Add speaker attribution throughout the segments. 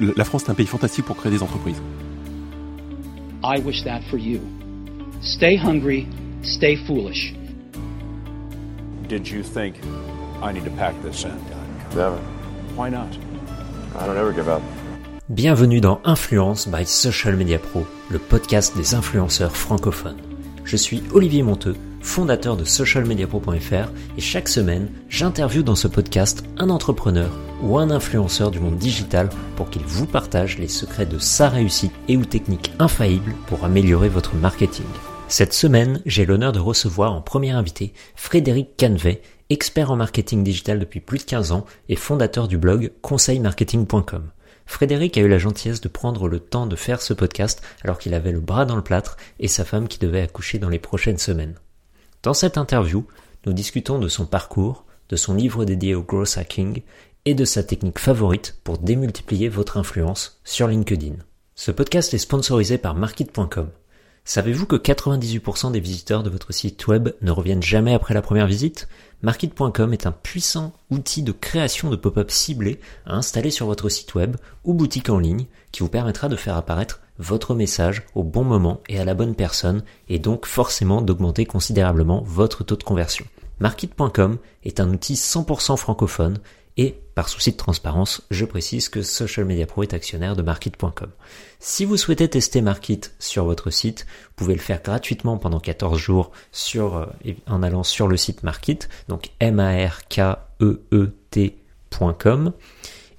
Speaker 1: La France est un pays fantastique pour créer des entreprises.
Speaker 2: I wish that for you. Stay hungry, stay foolish.
Speaker 3: Did you think I need to pack this in?
Speaker 4: Never.
Speaker 3: Why not?
Speaker 4: I don't ever give up.
Speaker 5: Bienvenue dans Influence by Social Media Pro, le podcast des influenceurs francophones. Je suis Olivier Monteux, fondateur de socialmediapro.fr et chaque semaine, j'interviewe dans ce podcast un entrepreneur ou un influenceur du monde digital pour qu'il vous partage les secrets de sa réussite et ou techniques infaillibles pour améliorer votre marketing. Cette semaine, j'ai l'honneur de recevoir en premier invité Frédéric Canvet, expert en marketing digital depuis plus de 15 ans et fondateur du blog conseilmarketing.com. Frédéric a eu la gentillesse de prendre le temps de faire ce podcast alors qu'il avait le bras dans le plâtre et sa femme qui devait accoucher dans les prochaines semaines. Dans cette interview, nous discutons de son parcours, de son livre dédié au growth hacking et de sa technique favorite pour démultiplier votre influence sur LinkedIn. Ce podcast est sponsorisé par Market.com. Savez-vous que 98% des visiteurs de votre site web ne reviennent jamais après la première visite? Market.com est un puissant outil de création de pop-up ciblés à installer sur votre site web ou boutique en ligne qui vous permettra de faire apparaître votre message au bon moment et à la bonne personne et donc forcément d'augmenter considérablement votre taux de conversion. Market.com est un outil 100% francophone et par souci de transparence, je précise que Social Media Pro est actionnaire de Market.com. Si vous souhaitez tester Market sur votre site, vous pouvez le faire gratuitement pendant 14 jours euh, en allant sur le site Market, donc m a r k e e t.com.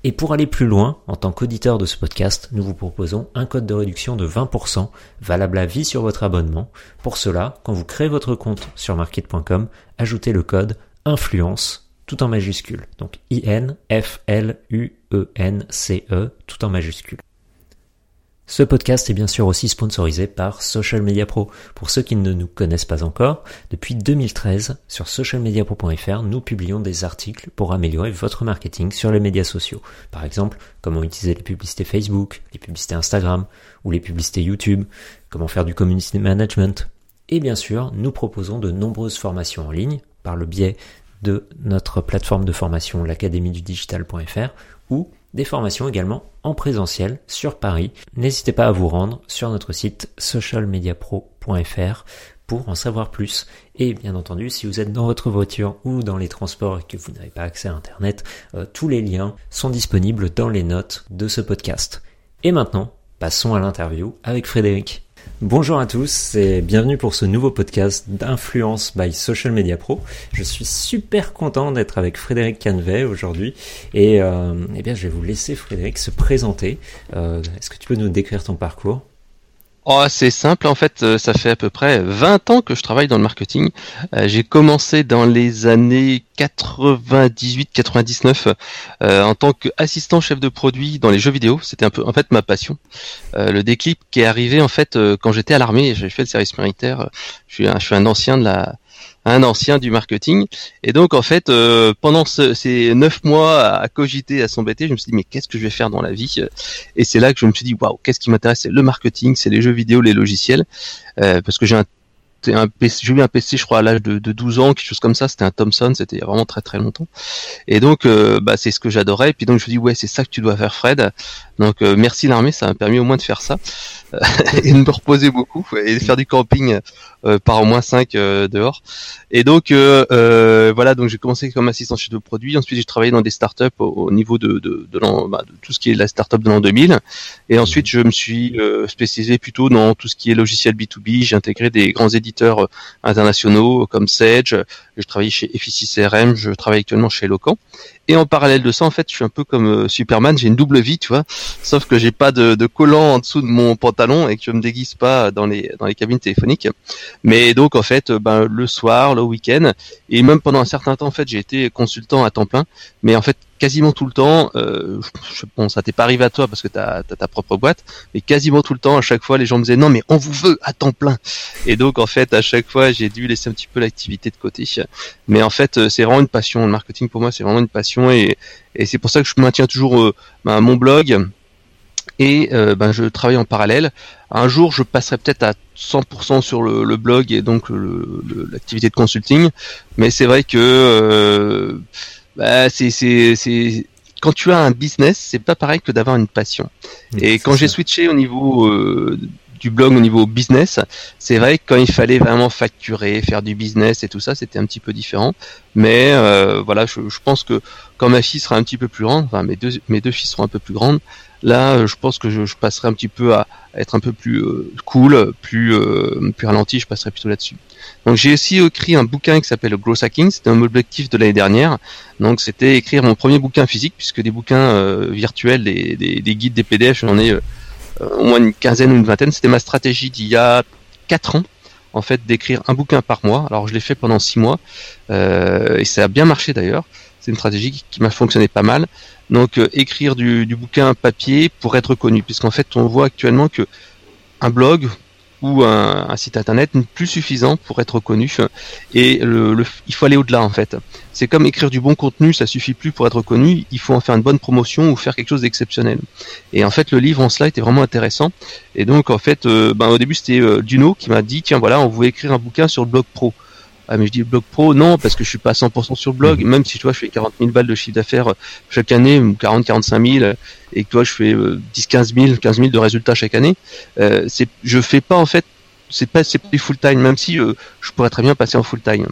Speaker 5: Et pour aller plus loin, en tant qu'auditeur de ce podcast, nous vous proposons un code de réduction de 20% valable à vie sur votre abonnement. Pour cela, quand vous créez votre compte sur market.com, ajoutez le code influence tout en majuscule. Donc I-N-F-L-U-E-N-C-E, tout en majuscule. Ce podcast est bien sûr aussi sponsorisé par Social Media Pro. Pour ceux qui ne nous connaissent pas encore, depuis 2013, sur socialmediapro.fr, nous publions des articles pour améliorer votre marketing sur les médias sociaux. Par exemple, comment utiliser les publicités Facebook, les publicités Instagram ou les publicités YouTube, comment faire du community management. Et bien sûr, nous proposons de nombreuses formations en ligne par le biais de notre plateforme de formation l'académie du digital.fr ou des formations également en présentiel sur Paris. N'hésitez pas à vous rendre sur notre site socialmediapro.fr pour en savoir plus. Et bien entendu, si vous êtes dans votre voiture ou dans les transports et que vous n'avez pas accès à Internet, euh, tous les liens sont disponibles dans les notes de ce podcast. Et maintenant, passons à l'interview avec Frédéric. Bonjour à tous et bienvenue pour ce nouveau podcast d'Influence by Social Media Pro. Je suis super content d'être avec Frédéric Canvet aujourd'hui et euh, eh bien je vais vous laisser Frédéric se présenter. Euh, Est-ce que tu peux nous décrire ton parcours?
Speaker 6: Oh, c'est simple en fait, euh, ça fait à peu près 20 ans que je travaille dans le marketing. Euh, j'ai commencé dans les années 98-99 euh, en tant qu'assistant chef de produit dans les jeux vidéo. C'était un peu en fait ma passion. le déclic qui est arrivé en fait quand j'étais à l'armée, j'ai fait le service militaire. Je suis un, je suis un ancien de la un ancien du marketing. Et donc en fait, euh, pendant ces neuf mois à, cogiter, à s'embêter, je me suis dit mais qu'est-ce que je vais faire dans la vie Et c'est là que je me suis dit waouh, qu'est-ce qui m'intéresse? C'est le marketing, c'est les jeux vidéo, les logiciels, euh, parce que j'ai un un PC, j'ai eu un PC, je crois, à l'âge de, de, 12 ans, quelque chose comme ça. C'était un Thomson, c'était vraiment très très longtemps. Et donc, euh, bah, c'est ce que j'adorais. Et puis donc, je me dis, ouais, c'est ça que tu dois faire, Fred. Donc, euh, merci l'armée, ça m'a permis au moins de faire ça et de me reposer beaucoup et de faire du camping euh, par au moins 5 dehors. Et donc, voilà, donc j'ai commencé comme assistant chef de produit. Ensuite, j'ai travaillé dans des startups au, au niveau de, de, de, bah, de, tout ce qui est la startup de l'an 2000. Et ensuite, je me suis spécialisé plutôt dans tout ce qui est logiciel B2B. J'ai intégré des grands éditeurs euh, internationaux comme Sage. Je travaille chez FIC CRM, je travaille actuellement chez Locan. Et en parallèle de ça, en fait, je suis un peu comme euh, Superman, j'ai une double vie, tu vois. Sauf que j'ai pas de, de, collant en dessous de mon pantalon et que je me déguise pas dans les dans les cabines téléphoniques. Mais donc en fait, ben le soir, le week-end et même pendant un certain temps, en fait, j'ai été consultant à temps plein. Mais en fait, quasiment tout le temps, euh, bon, ça t'est pas arrivé à toi parce que tu as, ta propre boîte, mais quasiment tout le temps, à chaque fois, les gens me disaient non, mais on vous veut à temps plein. Et donc, en fait, à chaque fois, j'ai dû laisser un petit peu l'activité de côté. Mais en fait, euh, c'est vraiment une passion. Le marketing pour moi, c'est vraiment une passion et, et c'est pour ça que je maintiens toujours euh, ben, mon blog et euh, ben, je travaille en parallèle. Un jour, je passerai peut-être à 100% sur le, le, blog et donc l'activité de consulting, mais c'est vrai que bah, c'est c'est quand tu as un business, c'est pas pareil que d'avoir une passion. et quand j'ai switché au niveau euh, blog au niveau business, c'est vrai que quand il fallait vraiment facturer, faire du business et tout ça, c'était un petit peu différent. Mais euh, voilà, je, pense que quand ma fille sera un petit peu plus grande, enfin mes deux mes deux filles seront un peu plus grandes, là, je pense que je, passerai un petit peu à, être un peu plus euh, cool, plus plus ralenti. Je passerai plutôt là-dessus. Donc j'ai aussi écrit un bouquin qui s'appelle Gross Hacking, c'était un objectif de l'année dernière. Donc c'était écrire mon premier bouquin physique, puisque des bouquins virtuels, des, des, guides, des PDF, j'en ai euh, au moins une quinzaine ou une vingtaine. C'était ma stratégie d'il y a quatre ans en fait d'écrire un bouquin par mois. Alors je l'ai fait pendant six mois euh, et ça a bien marché d'ailleurs. C'est une stratégie qui, m'a fonctionné pas mal. Donc euh, écrire du, du, bouquin papier pour être connu, puisqu'en fait on voit actuellement que un blog ou un, site internet plus suffisant pour être connu. Et il faut aller au-delà en fait. C'est comme écrire du bon contenu, ça suffit plus pour être connu. Il faut en faire une bonne promotion ou faire quelque chose d'exceptionnel. Et en fait, le livre en cela était vraiment intéressant. Et donc en fait, euh, ben, au début c'était euh, Duno qui m'a dit tiens voilà, on voulait écrire un bouquin sur le blog pro. Ah mais je dis blog pro, non, parce que je suis pas à 100% sur le blog, mhm. même si toi je fais 40 000 balles de chiffre d'affaires euh, chaque année, ou 40, 45 000, et que toi je fais 10, 15 000, 15 000 de résultats chaque année, euh, c'est, je fais pas en fait, c'est pas, c'est pas full time, même si euh, je pourrais très bien passer en full time.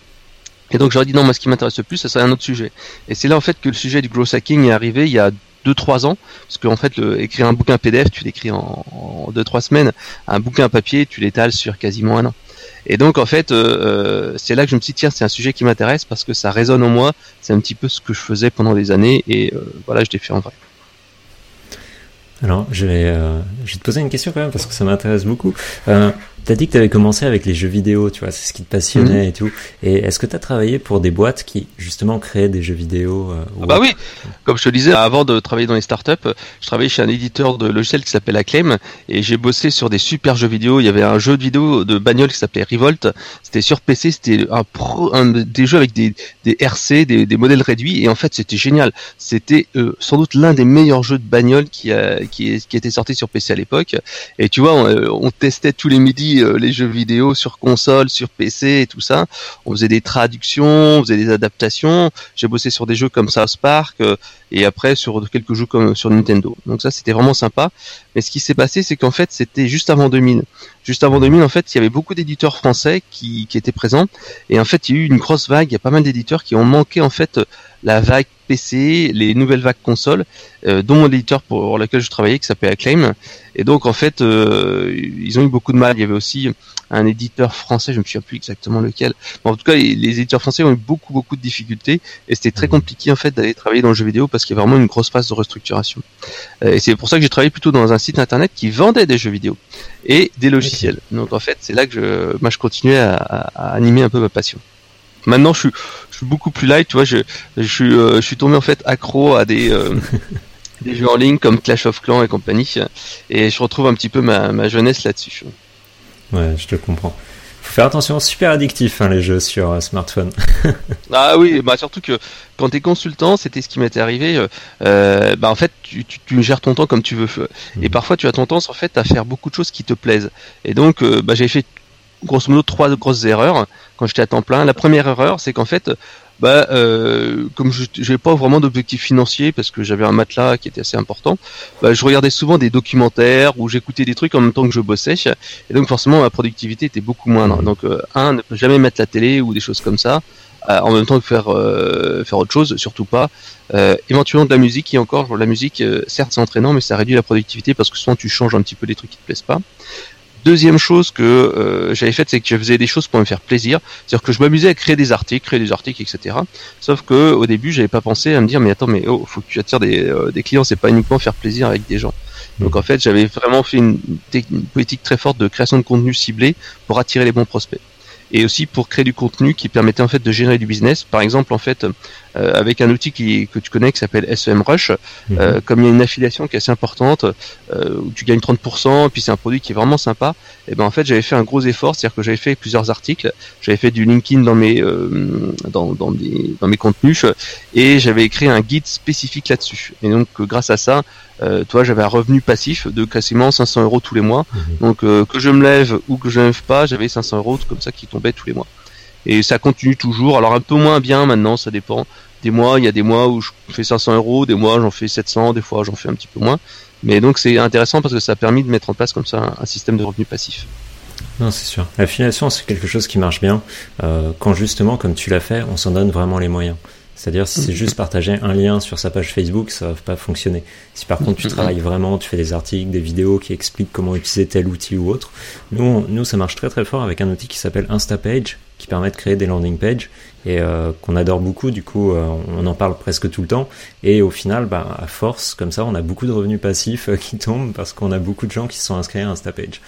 Speaker 6: Et donc j'aurais dit non, moi ce qui m'intéresse le plus, ça serait un autre sujet. Et c'est là en fait que le sujet du growth hacking est arrivé il y a 2-3 ans, parce qu'en fait, le, écrire un bouquin PDF, tu l'écris en, en 2-3 semaines, un bouquin papier, tu l'étales sur quasiment un an. Et donc en fait, euh, euh, c'est là que je me suis dit tiens, c'est un sujet qui m'intéresse parce que ça résonne en moi. C'est un petit peu ce que je faisais pendant des années et euh, voilà, je l'ai fait en vrai.
Speaker 5: Alors, je vais, je vais te poser une question quand même parce que ça m'intéresse beaucoup. T'as dit que tu avais commencé avec les jeux vidéo, tu vois, c'est ce qui te passionnait mhm. et tout. Et est-ce que tu as travaillé pour des boîtes qui justement créaient des jeux vidéo euh,
Speaker 6: ah Bah oui, comme je te disais, avant de travailler dans les startups, je travaillais chez un éditeur de logiciels qui s'appelle Acclaim et j'ai bossé sur des super jeux vidéo. Il y avait un jeu de vidéo de bagnole qui s'appelait Revolt. C'était sur PC, c'était un, pro, un, des jeux avec des, des RC, des, des, modèles réduits et en fait c'était génial. C'était euh, sans doute l'un des meilleurs jeux de bagnole qui, a, qui, qui était sorti sur PC à l'époque. Et tu vois, on, on testait tous les midis euh, les jeux vidéo sur console, sur PC et tout ça. On faisait des traductions, on faisait des adaptations. J'ai bossé sur des jeux comme South Park euh, et après sur quelques jeux comme sur Nintendo. Donc ça c'était vraiment sympa. Mais ce qui s'est passé c'est qu'en fait c'était juste avant 2000. Juste avant 2000 en fait il y avait beaucoup d'éditeurs français qui, qui étaient présents et en fait il y a eu une grosse vague. Il y a pas mal d'éditeurs qui ont manqué en fait la vague PC, les nouvelles vagues consoles, euh, dont l'éditeur pour lequel je travaillais qui s'appelait Acclaim. Et donc en fait, euh, ils ont eu beaucoup de mal. Il y avait aussi un éditeur français, je me souviens plus exactement lequel. en tout cas, les éditeurs français ont eu beaucoup beaucoup de difficultés et c'était très compliqué en fait d'aller travailler dans le jeu vidéo parce qu'il y a vraiment une grosse phase de restructuration. Euh, et c'est pour ça que j'ai travaillé plutôt dans un site internet qui vendait des jeux vidéo et des logiciels. Donc en fait, c'est là que je, moi, je continuais à, à animer un peu ma passion. Maintenant, je suis, je suis beaucoup plus light, tu vois. Je, je suis, euh, je suis tombé en fait accro à des, euh, des jeux en ligne comme Clash of Clans et compagnie, et je retrouve un petit peu ma, ma jeunesse là-dessus.
Speaker 5: Ouais, je te comprends. Faut faire attention, super addictif hein, les jeux sur euh, smartphone.
Speaker 6: ah oui, bah surtout que quand tu es consultant, c'était ce qui m'était arrivé. Euh, bah en fait, tu, tu, tu, gères ton temps comme tu veux, et mhm. parfois tu as tendance en fait à faire beaucoup de choses qui te plaisent. Et donc, bah, j'ai fait grosso modo trois grosses erreurs quand j'étais à temps plein. La première erreur, c'est qu'en fait, bah, euh, comme je n'avais pas vraiment d'objectif financier parce que j'avais un matelas qui était assez important, bah, je regardais souvent des documentaires ou j'écoutais des trucs en même temps que je bossais et donc forcément ma productivité était beaucoup moindre. Donc euh, un, ne peut jamais mettre la télé ou des choses comme ça euh, en même temps que faire euh, faire autre chose, surtout pas. Euh, éventuellement de la musique et encore la musique, certes c'est entraînant mais ça réduit la productivité parce que souvent tu changes un petit peu des trucs qui te plaisent pas. Deuxième chose que euh, j'avais faite, c'est que je faisais des choses pour me faire plaisir. C'est-à-dire que je m'amusais à créer des articles, créer des articles, etc. Sauf que au début, j'avais pas pensé à me dire, mais attends, mais oh, faut que tu attires des, euh, des clients. C'est pas uniquement faire plaisir avec des gens. Donc en fait, j'avais vraiment fait une, une, politique très forte de création de contenu ciblé pour attirer les bons prospects et aussi pour créer du contenu qui permettait en fait de générer du business. Par exemple, en fait, euh, avec un outil qui, que tu connais qui s'appelle SEMrush, mhm. euh, comme il y a une affiliation qui est assez importante, euh, où tu gagnes 30%, et puis c'est un produit qui est vraiment sympa, et ben en fait j'avais fait un gros effort, c'est-à-dire que j'avais fait plusieurs articles, j'avais fait du LinkedIn dans mes euh, dans, dans, mes, dans mes contenus, et j'avais écrit un guide spécifique là-dessus. Et donc grâce à ça, euh, toi j'avais un revenu passif de quasiment 500 euros tous les mois. Mhm. Donc euh, que je me lève ou que je ne lève pas, j'avais 500 euros comme ça qui tombaient tous les mois. Et ça continue toujours. Alors un peu moins bien maintenant, ça dépend. des mois, il y a des mois où je fais 500 euros, des mois j'en fais 700, des fois j'en fais un petit peu moins. Mais donc c'est intéressant parce que ça a permis de mettre en place comme ça un, système de revenus passifs.
Speaker 5: Non, c'est sûr. L'affiliation, c'est quelque chose qui marche bien euh, quand justement, comme tu l'as fait, on s'en donne vraiment les moyens. C'est-à-dire si c'est juste partager un lien sur sa page Facebook, ça va pas fonctionner. Si par contre tu travailles vraiment, tu fais des articles, des vidéos qui expliquent comment utiliser tel outil ou autre, nous, nous ça marche très très fort avec un outil qui s'appelle Instapage, qui permet de créer des landing pages et euh, qu'on adore beaucoup. Du coup, euh, on en parle presque tout le temps. Et au final, bah, à force, comme ça, on a beaucoup de revenus passifs euh, qui tombent parce qu'on a beaucoup de gens qui se sont inscrits à Instapage.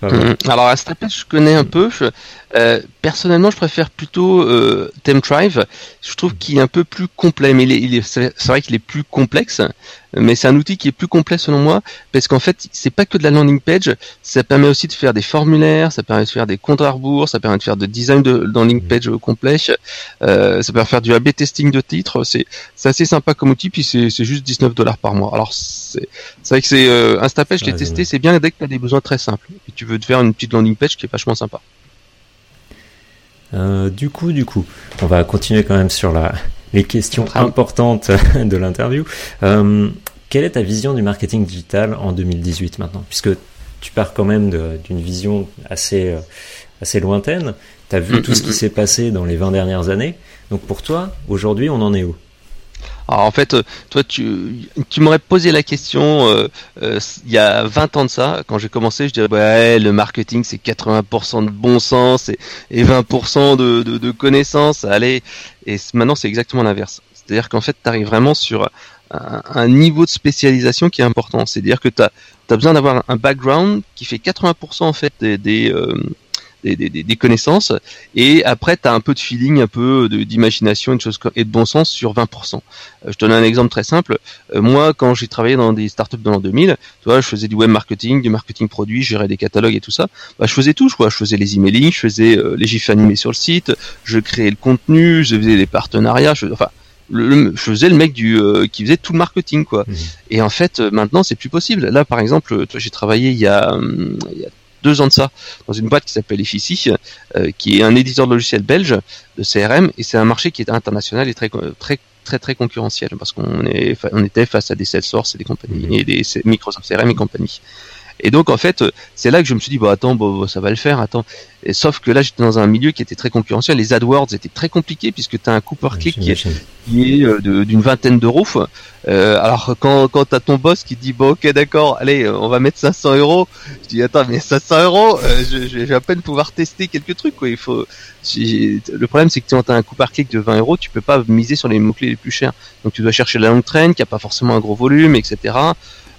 Speaker 6: Mmh. Alors Instapage, je connais un peu. Personnellement, je préfère plutôt euh, Temtrive. Je trouve qu'il est un peu plus complet, mais il est, c'est vrai qu'il est plus complexe, mais c'est un outil qui est plus complet selon moi, parce qu'en fait, c'est pas que de la landing page, ça permet aussi de faire des formulaires, ça permet de faire des comptes à rebours, ça permet de faire de design de landing page complet, euh, ça permet de faire du A/B testing de titres. C'est, assez sympa comme outil, puis c'est, juste 19 dollars par mois. Alors c'est, c'est vrai que c'est euh, Instapage, je l'ai testé, c'est bien dès que tu as des besoins très simples et tu veux te faire une petite landing page qui est vachement sympa.
Speaker 5: Euh, du coup, du coup, on va continuer quand même sur la, les questions importantes de l'interview. Euh, quelle est ta vision du marketing digital en 2018 maintenant? Puisque tu pars quand même d'une vision assez, euh, assez lointaine. Tu as vu tout ce qui s'est passé dans les 20 dernières années. Donc pour toi, aujourd'hui, on en est où?
Speaker 6: Alors en fait, euh, toi, tu, tu m'aurais posé la question euh, euh, il y a 20 ans de ça, quand j'ai commencé, je dirais ouais, le marketing c'est 80% de bon sens et, et 20% de, de, de connaissances. Allez, et maintenant c'est exactement l'inverse. C'est-à-dire qu'en fait, tu arrives vraiment sur un, niveau de spécialisation qui est important. C'est-à-dire que tu as, besoin d'avoir un background qui fait 80% en fait des, des, des, des, des, connaissances et après tu as un peu de feeling, un peu d'imagination et de bon sens sur 20%. Euh, je te donne un exemple très simple. Euh, moi, quand j'ai travaillé dans des startups dans l'an 2000, tu vois, je faisais du web marketing, du marketing produit, je gérais des catalogues et tout ça. Bah, je faisais tout, je, je faisais les emailing, je faisais euh, les gifs animés sur le site, je créais le contenu, je faisais les partenariats, je, enfin le, je faisais le mec du qui faisait tout le marketing quoi. Mmh. Et en fait maintenant c'est plus possible. Là par exemple, j'ai travaillé il y a, hum, il y a deux ans de ça dans une boîte qui s'appelle Effici, euh, qui est un éditeur de logiciels belge de CRM, et c'est un marché qui est international et très très très très concurrentiel parce qu'on est on était face à des Salesforce et des compagnies et des Microsoft CRM et compagnie. Et donc en fait, c'est là que je me suis dit bon attends, bon, ça va le faire, attends. Et, sauf que là j'étais dans un milieu qui était très concurrentiel, les AdWords étaient très compliqués puisque tu as un coût par clic qui est, qui est euh, d'une vingtaine d'euros. Euh, alors quand quand t'as ton boss qui dit bon ok d'accord, allez on va mettre 500 euros, je dis attends mais 500 euros, euh, je, je, vais à peine pouvoir tester quelques trucs quoi. Il faut le problème c'est que quand t'as un coût par clic de 20 euros, tu peux pas miser sur les mots clés les plus chers. Donc tu dois chercher la longue traîne qui a pas forcément un gros volume, etc.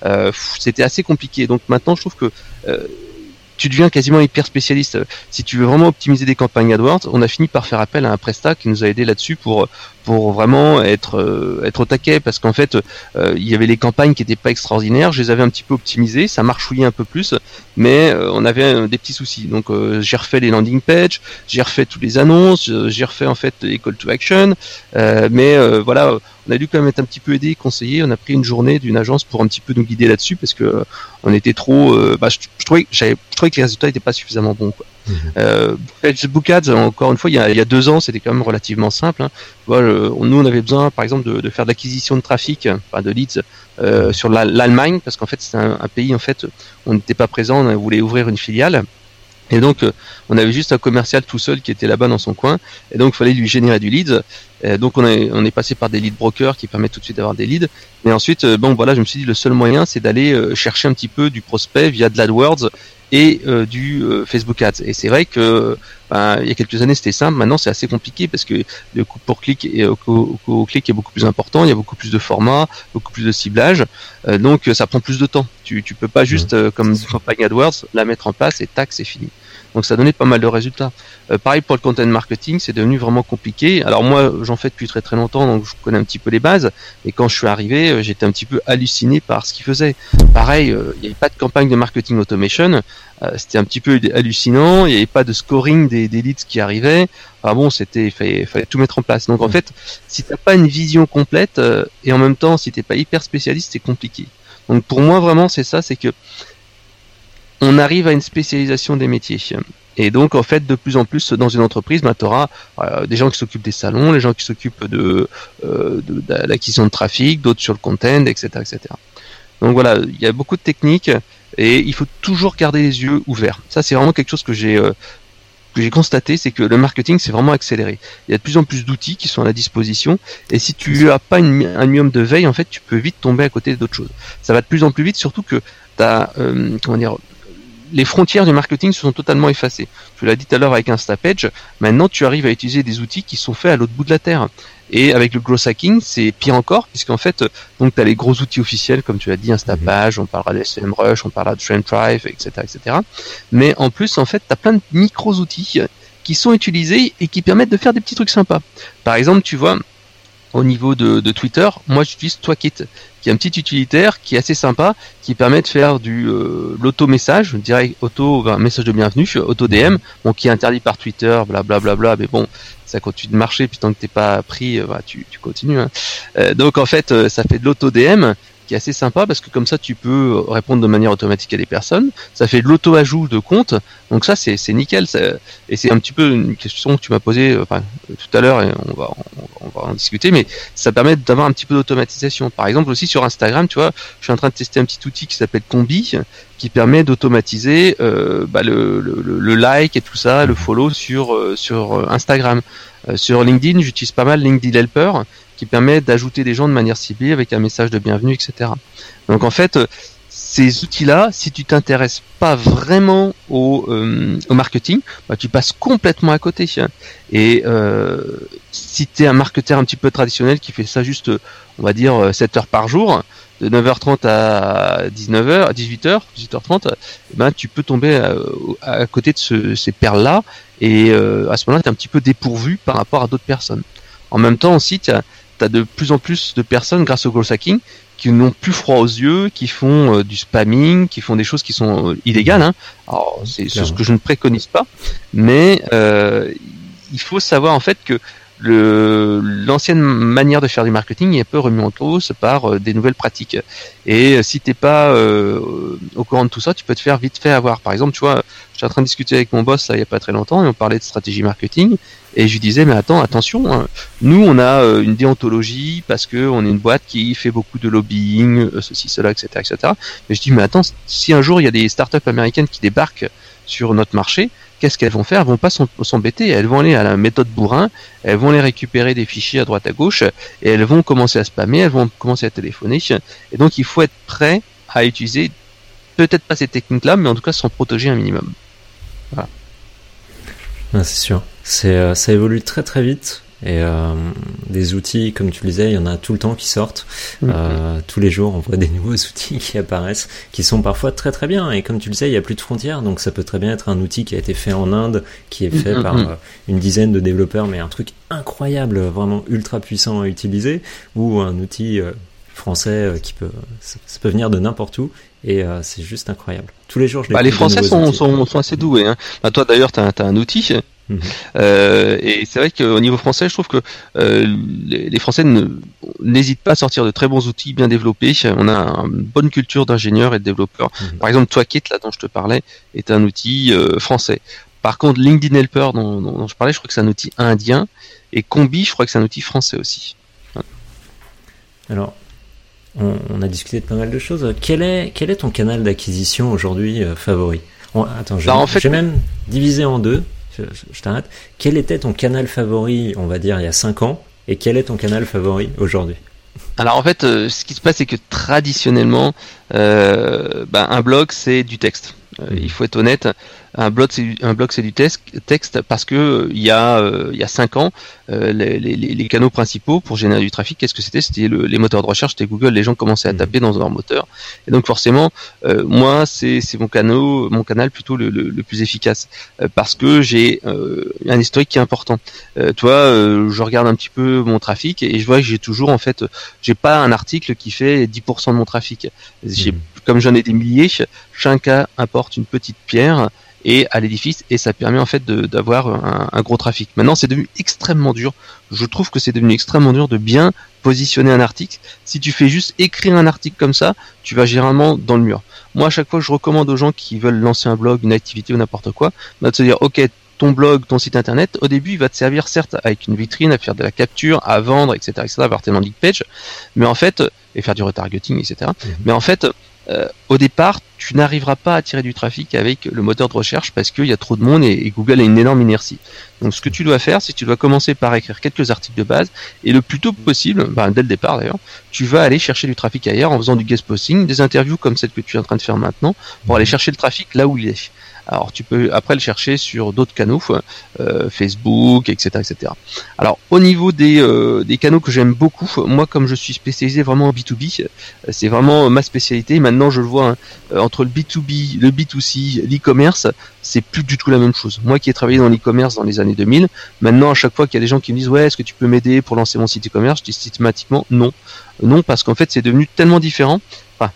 Speaker 6: Euh, c'était assez compliqué. Donc maintenant, je trouve que euh, tu deviens quasiment hyper spécialiste. Si tu veux vraiment optimiser des campagnes AdWords, on a fini par faire appel à un prestat qui nous a aidé là-dessus pour pour vraiment être euh, être au taquet parce qu'en fait euh, il y avait les campagnes qui étaient pas extraordinaires, je les avais un petit peu optimisées, ça marchouillait un peu plus, mais euh, on avait des petits soucis. Donc j'ai refait les landing pages, j'ai refait toutes les annonces, j'ai refait en fait les call to action, mais voilà on a dû quand même être un petit peu aidé, conseillé. On a pris une journée d'une agence pour un petit peu nous guider là-dessus parce que on était trop. bah, je, trouvais, je trouvais que les résultats n'étaient pas suffisamment bons. Quoi. Mmh. Euh, Facebook Ads, encore une fois, il y a, deux ans, c'était quand même relativement simple. Hein. Nous, on avait besoin, par exemple, de, faire de l'acquisition de trafic, de leads, euh, sur l'Allemagne, parce qu'en fait, c'est un, pays, en fait, on n'était pas présent, on voulait ouvrir une filiale. Et donc, euh, on avait juste un commercial tout seul qui était là-bas dans son coin. Et donc, il fallait lui générer du lead. Donc, on est, on est passé par des lead brokers qui permettent tout de suite d'avoir des leads. Mais ensuite, euh, bon, voilà, je me suis dit, le seul moyen, c'est d'aller chercher un petit peu du prospect via de l'AdWords et euh, du euh, Facebook Ads. Et c'est vrai que ben, il y a quelques années c'était simple, maintenant c'est assez compliqué parce que le coût pour clic et au, au, clic est beaucoup plus important, il y a beaucoup plus de formats, beaucoup plus de ciblage, euh, donc ça prend plus de temps. Tu tu peux pas juste comme une campagne AdWords la mettre en place et tac c'est fini. Donc ça donnait pas mal de résultats. Euh, pareil pour le content marketing, c'est devenu vraiment compliqué. Alors moi, j'en fais depuis très très longtemps, donc je connais un petit peu les bases. Et quand je suis arrivé, euh, j'étais un petit peu halluciné par ce qu'ils faisaient. Pareil, euh, il n'y avait pas de campagne de marketing automation. c'était un petit peu hallucinant. Il n'y avait pas de scoring des, des, leads qui arrivaient. Enfin bon, c'était, fallait, fallait tout mettre en place. Donc en fait, si t'as pas une vision complète et en même temps si t'es pas hyper spécialiste, c'est compliqué. Donc pour moi vraiment, c'est ça, c'est que on arrive à une spécialisation des métiers. Et donc, en fait, de plus en plus, dans une entreprise, bah, tu auras euh, des gens qui s'occupent des salons, les gens qui s'occupent de, euh, de, de l'acquisition de trafic, d'autres sur le content, etc., etc. Donc voilà, il y a beaucoup de techniques et il faut toujours garder les yeux ouverts. Ça, c'est vraiment quelque chose que j'ai euh, que j'ai constaté, c'est que le marketing c'est vraiment accéléré. Il y a de plus en plus d'outils qui sont à la disposition, et si tu as pas une, un minimum de veille, en fait, tu peux vite tomber à côté d'autres choses. Ça va de plus en plus vite, surtout que tu as, comment dire, les frontières du marketing se sont totalement effacées. Tu l'as dit tout à l'heure avec Instapage, maintenant tu arrives à utiliser des outils qui sont faits à l'autre bout de la terre. Et avec le growth hacking, c'est pire encore, puisqu'en fait, donc tu as les gros outils officiels, comme tu l'as dit, Instapage, on parlera de SEMrush, on parlera de TrendDrive, etc., etc. Mais en plus, en fait, tu as plein de micros-outils qui sont utilisés et qui permettent de faire des petits trucs sympas. Par exemple, tu vois, au niveau de, de Twitter, moi j'utilise Twakit, qui est un petit utilitaire qui est assez sympa, qui permet de faire du euh, l'auto-message, direct auto, message de bienvenue, auto DM, bon qui est interdit par Twitter, blablabla, bla, bla, mais bon, ça continue de marcher, puis tant que t'es pas pris, bah, tu, tu continues. Hein. Euh, donc en fait, euh, ça fait de l'auto DM qui est assez sympa parce que comme ça tu peux répondre de manière automatique à des personnes. Ça fait de l'auto-ajout de compte, donc ça c'est nickel. Ça, et c'est un petit peu une question que tu m'as posée enfin, tout à l'heure et on va on, va en discuter, mais ça permet d'avoir un petit peu d'automatisation. Par exemple aussi sur Instagram, tu vois, je suis en train de tester un petit outil qui s'appelle Combi qui permet d'automatiser euh, bah, le, le, le, like et tout ça, le follow sur euh, sur Instagram. Euh, sur LinkedIn, j'utilise pas mal LinkedIn Helper permet d'ajouter des gens de manière ciblée avec un message de bienvenue, etc. Donc en fait, ces outils-là, si tu t'intéresses pas vraiment au, euh, marketing, bah, tu passes complètement à côté. Et euh, si tu es un marketeur un petit peu traditionnel qui fait ça juste, on va dire, 7 heures par jour, de 9h30 à 19h, à 18h, 18h30, ben, tu peux tomber à, côté de ce, ces perles-là et euh, à ce moment-là, tu es un petit peu dépourvu par rapport à d'autres personnes. En même temps aussi, tu tu as de plus en plus de personnes grâce au growth hacking qui n'ont plus froid aux yeux, qui font euh, du spamming, qui font des choses qui sont euh, illégales. Hein. Alors c'est ce que je ne préconise pas, mais euh, il faut savoir en fait que l'ancienne manière de faire du marketing est un peu remis en cause par euh, des nouvelles pratiques. Et si t'es pas euh, au courant de tout ça, tu peux te faire vite fait avoir. Par exemple, tu vois, j'étais en train de discuter avec mon boss là, il y a pas très longtemps et on parlait de stratégie marketing et je lui disais mais attends attention, hein. nous on a euh, une déontologie parce que on est une boîte qui fait beaucoup de lobbying, ceci cela etc etc. Mais je dis mais attends si un jour il y a des startups américaines qui débarquent sur notre marché, qu'est-ce qu'elles vont faire? Elles vont pas s'embêter, elles vont aller à la méthode bourrin, elles vont aller récupérer des fichiers à droite à gauche et elles vont commencer à spammer, elles vont commencer à téléphoner. Et donc il faut être prêt à utiliser peut-être pas ces techniques-là, mais en tout cas s'en protéger un minimum. Voilà.
Speaker 5: c'est sûr. Euh, ça évolue très très vite. Et euh, des outils, comme tu le disais, il y en a tout le temps qui sortent. Mm-hmm. Euh, tous les jours, on voit des nouveaux outils qui apparaissent, qui sont parfois très très bien. Et comme tu le sais, il n'y a plus de frontières, donc ça peut très bien être un outil qui a été fait en Inde, qui est fait
Speaker 6: Mm-hmm.
Speaker 5: par euh, une dizaine de développeurs, mais un truc incroyable, vraiment ultra puissant à utiliser, ou un outil euh, français euh, qui peut, ça, ça, peut venir de n'importe où. Et euh, c'est juste incroyable. Tous les jours, je
Speaker 6: bah, Les Français sont, sont, sont, assez doués. Hein. Bah, toi, d'ailleurs, tu as, as, un outil Mmh. Euh, et c'est vrai qu'au niveau français, je trouve que euh, les, Français n'hésitent pas à sortir de très bons outils bien développés. On a une bonne culture d'ingénieurs et de développeurs. Mmh. Par exemple, Twakit, là dont je te parlais, est un outil euh, français. Par contre, LinkedIn Helper, dont, dont, dont, je parlais, je crois que c'est un outil indien. Et Combi, je crois que c'est un outil français aussi.
Speaker 5: Alors, on, on, a discuté de pas mal de choses. Quel est, quel est ton canal d'acquisition aujourd'hui favori? On, Attends, j'ai en fait... même divisé en deux je, t'arrête. Quel était ton canal favori, on va dire, il y a 5 ans, et quel est ton canal favori aujourd'hui?
Speaker 6: Alors en fait, euh, ce qui se passe, c'est que traditionnellement, euh, ben, un blog c'est du texte. Euh, mmh. Il faut être honnête. Un blog, c'est un blog, c'est du texte parce que il y a euh, il y a cinq ans, euh, les, les, les, canaux principaux pour générer du trafic, qu'est-ce que c'était? C'était le, les moteurs de recherche, c'était Google. Les gens commençaient à taper dans leur moteur, et donc forcément, euh, moi, c'est c'est mon canal, mon canal plutôt le, le, le plus efficace parce que j'ai un historique qui est important. toi, je regarde un petit peu mon trafic et je vois que j'ai toujours en fait, j'ai pas un article qui fait 10% de mon trafic. J'ai, mmh. Comme j'en ai des milliers, chaque cas apporte une petite pierre et à l'édifice et ça permet en fait d'avoir un, un, gros trafic. Maintenant, c'est devenu extrêmement dur. Je trouve que c'est devenu extrêmement dur de bien positionner un article. Si tu fais juste écrire un article comme ça, tu vas généralement dans le mur. Moi, à chaque fois, je recommande aux gens qui veulent lancer un blog, une activité ou n'importe quoi, bah, de se dire, ok, ton blog, ton site internet, au début, il va te servir certes avec une vitrine, à faire de la capture, à vendre, etc., etc., avoir tes landing page, mais en fait, et faire du retargeting, etc. Mhm. Mais en fait, euh, au départ, tu n'arriveras pas à attirer du trafic avec le moteur de recherche parce qu'il y a trop de monde et, Google a une énorme inertie. Donc, ce que tu dois faire, c'est que tu dois commencer par écrire quelques articles de base et le plus tôt possible, ben, dès le départ d'ailleurs, tu vas aller chercher du trafic ailleurs en faisant du guest posting, des interviews comme celle que tu es en train de faire maintenant pour aller chercher le trafic là où il est. Alors tu peux après le chercher sur d'autres canaux, euh, Facebook, etc., etc. Alors au niveau des, euh, des canaux que j'aime beaucoup, moi comme je suis spécialisé vraiment en B2B, euh, c'est vraiment ma spécialité. Maintenant je le vois hein, entre le B2B, le B2C, l'e-commerce, c'est plus du tout la même chose. Moi qui ai travaillé dans l'e-commerce dans les années 2000, maintenant à chaque fois qu'il y a des gens qui me disent ouais est-ce que tu peux m'aider pour lancer mon site e-commerce, je dis systématiquement non, non parce qu'en fait c'est devenu tellement différent. Enfin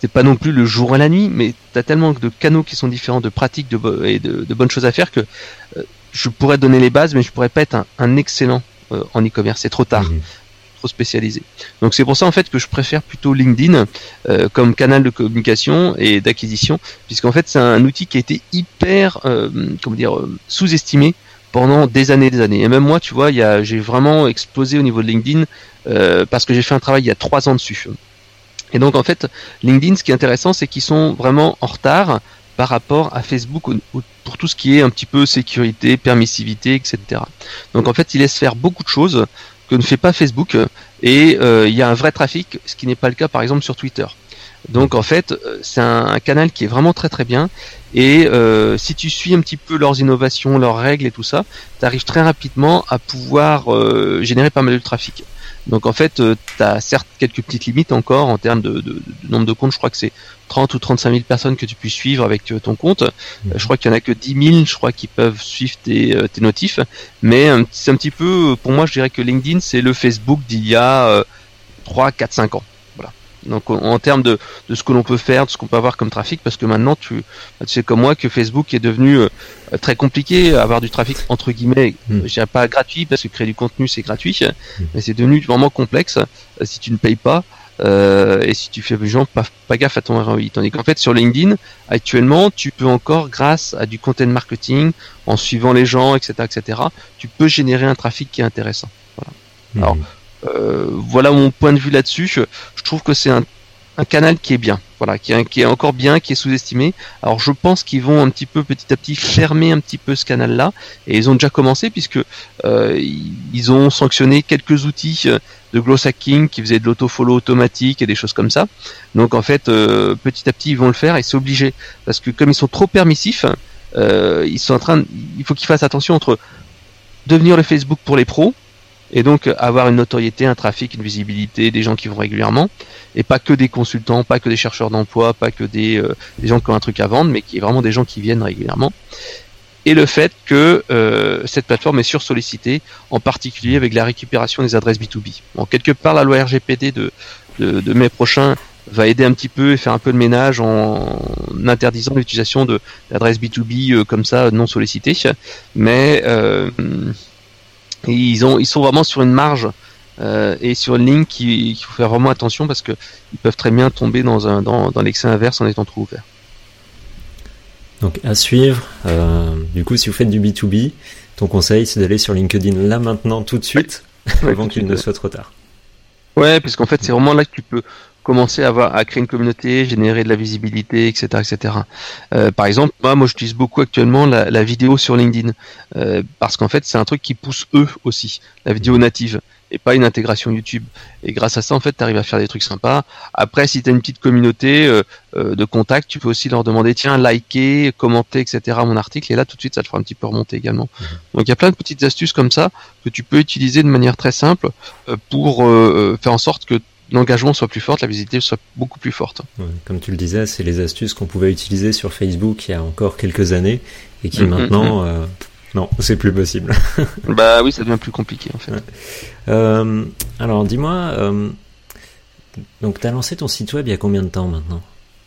Speaker 6: c'est pas non plus le jour et la nuit, mais tu as tellement de canaux qui sont différents, de pratiques de, et de, bonnes choses à faire que euh, je pourrais donner les bases, mais je pourrais pas être un, excellent euh, en e-commerce. C'est trop tard, mhm. trop spécialisé. Donc c'est pour ça en fait que je préfère plutôt LinkedIn euh, comme canal de communication et d'acquisition, puisqu'en fait c'est un outil qui a été hyper, comment dire, sous-estimé pendant des années et des années. Et même moi, tu vois, j'ai vraiment explosé au niveau de LinkedIn parce que j'ai fait un travail il y a trois ans dessus. Et donc en fait, LinkedIn, ce qui est intéressant, c'est qu'ils sont vraiment en retard par rapport à Facebook pour tout ce qui est un petit peu sécurité, permissivité, etc. Donc en fait, ils laissent faire beaucoup de choses que ne fait pas Facebook et euh, il y a un vrai trafic, ce qui n'est pas le cas par exemple sur Twitter. Donc en fait, euh, c'est un, canal qui est vraiment très très bien. Et euh, si tu suis un petit peu leurs innovations, leurs règles et tout ça, tu arrives très rapidement à pouvoir générer pas mal de trafic. Donc en fait, euh, tu as certes quelques petites limites encore en termes de, nombre de comptes. Je crois que c'est 30 ou 35 000 personnes que tu puisses suivre avec euh, ton compte. Euh, mhm. je crois qu'il y en a que 10 000, je crois, qui peuvent suivre tes, tes notifs. Mais c'est un petit peu, pour moi, je dirais que LinkedIn, c'est le Facebook d'il y a 3, 4, 5 ans. Donc en, termes de, de, ce que l'on peut faire, de ce qu'on peut avoir comme trafic, parce que maintenant tu, tu sais comme moi que Facebook est devenu euh, très compliqué, avoir du trafic entre guillemets, mm. je dirais pas gratuit parce que créer du contenu c'est gratuit, hmm. mais c'est devenu vraiment complexe euh, si tu ne payes pas. Euh, et si tu fais gens pas, pas gaffe à ton ROI. Tandis qu'en fait sur LinkedIn, actuellement, tu peux encore, grâce à du content marketing, en suivant les gens, etc., etc., tu peux générer un trafic qui est intéressant. Voilà. Hmm. Alors, euh, voilà mon point de vue là-dessus. Je, trouve que c'est un, canal qui est bien, voilà, qui est, encore bien, qui est sous-estimé. Alors je pense qu'ils vont un petit peu petit à petit fermer un petit peu ce canal-là, et ils ont déjà commencé puisque euh, ils ont sanctionné quelques outils euh, de gloss hacking qui faisaient de l'autofollow automatique et des choses comme ça. Donc en fait, petit à petit ils vont le faire et c'est obligé parce que comme ils sont trop permissifs, ils sont en train, il faut qu'ils fassent attention entre devenir le Facebook pour les pros et donc avoir une notoriété, un trafic, une visibilité, des gens qui vont régulièrement, et pas que des consultants, pas que des chercheurs d'emploi, pas que des, euh, des gens qui ont un truc à vendre, mais qui est vraiment des gens qui viennent régulièrement. Et le fait que euh, cette plateforme est sursollicitée, en particulier avec la récupération des adresses B2B. Bon, quelque part, la loi RGPD de, de, de mai prochain va aider un petit peu et faire un peu de ménage en interdisant l'utilisation de d'adresses B2B euh, comme ça non sollicitées. Mais ils ont, ils sont vraiment sur une marge euh, et sur une ligne qu'il faut faire vraiment attention parce que ils peuvent très bien tomber dans un dans, dans l'excès inverse en étant trop ouverts.
Speaker 5: Donc à suivre. Euh, du coup, si vous faites du B2B, ton conseil c'est d'aller sur LinkedIn là maintenant tout de suite avant qu'il ne soit trop tard.
Speaker 6: Ouais, parce qu'en fait c'est vraiment là que tu peux commencer à, avoir, à créer une communauté, générer de la visibilité, etc., etc. Euh, par exemple, moi, moi, j'utilise beaucoup actuellement la, la, vidéo sur LinkedIn euh, parce qu'en fait, c'est un truc qui pousse eux aussi, la vidéo native et pas une intégration YouTube. Et grâce à ça, en fait, tu arrives à faire des trucs sympas. Après, si tu as une petite communauté euh, de contacts, tu peux aussi leur demander, tiens, liker, commenter, etc. mon article. Et là, tout de suite, ça te fera un petit peu remonter également. Mhm. Donc, il y a plein de petites astuces comme ça que tu peux utiliser de manière très simple pour faire en sorte que l'engagement soit plus fort, la visibilité soit beaucoup plus forte.
Speaker 5: comme tu le disais, c'est les astuces qu'on pouvait utiliser sur Facebook il y a encore quelques années et qui mm, mm, maintenant. Euh, non, c'est plus possible.
Speaker 6: bah oui, ça devient plus compliqué en fait.
Speaker 5: Euh, alors dis-moi, euh, donc tu as lancé ton site web il y a combien de temps maintenant?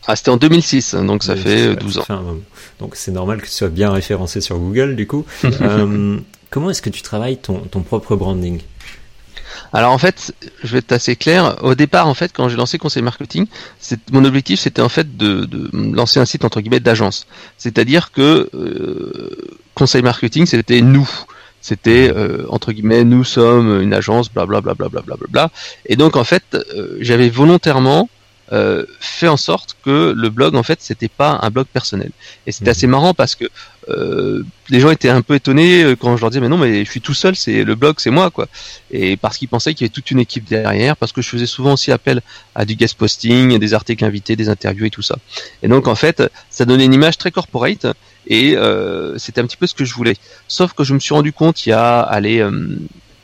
Speaker 6: Ah, c'était en 2006, donc ça fait
Speaker 5: ouais,
Speaker 6: 12
Speaker 5: ça
Speaker 6: ans.
Speaker 5: Donc c'est normal que tu sois bien référencé sur Google du coup. Euh, comment est-ce que tu travailles ton, ton propre branding?
Speaker 6: Alors en fait, je vais être assez clair. Au départ, en fait, quand j'ai lancé Conseil Marketing, mon objectif, c'était en fait de, lancer un site entre guillemets d'agence. C'est-à-dire que euh, Conseil Marketing, c'était nous. C'était euh, entre guillemets, nous sommes une agence, blablabla, bla, bla, bla, bla, bla. Et donc en fait, euh, j'avais volontairement euh, fait en sorte que le blog, en fait, c'était pas un blog personnel. Et c'était
Speaker 5: Mhm.
Speaker 6: assez marrant parce que euh, les gens étaient un peu étonnés euh, quand je leur disais mais non mais je suis tout seul, c'est le blog, c'est moi quoi. Et parce qu'ils pensaient qu'il y avait toute une équipe derrière, parce que je faisais souvent aussi appel à du guest posting, des articles invités, des interviews et tout ça. Et donc en fait, ça donnait une image très corporate et euh, c'était un petit peu ce que je voulais. Sauf que je me suis rendu compte il y a allez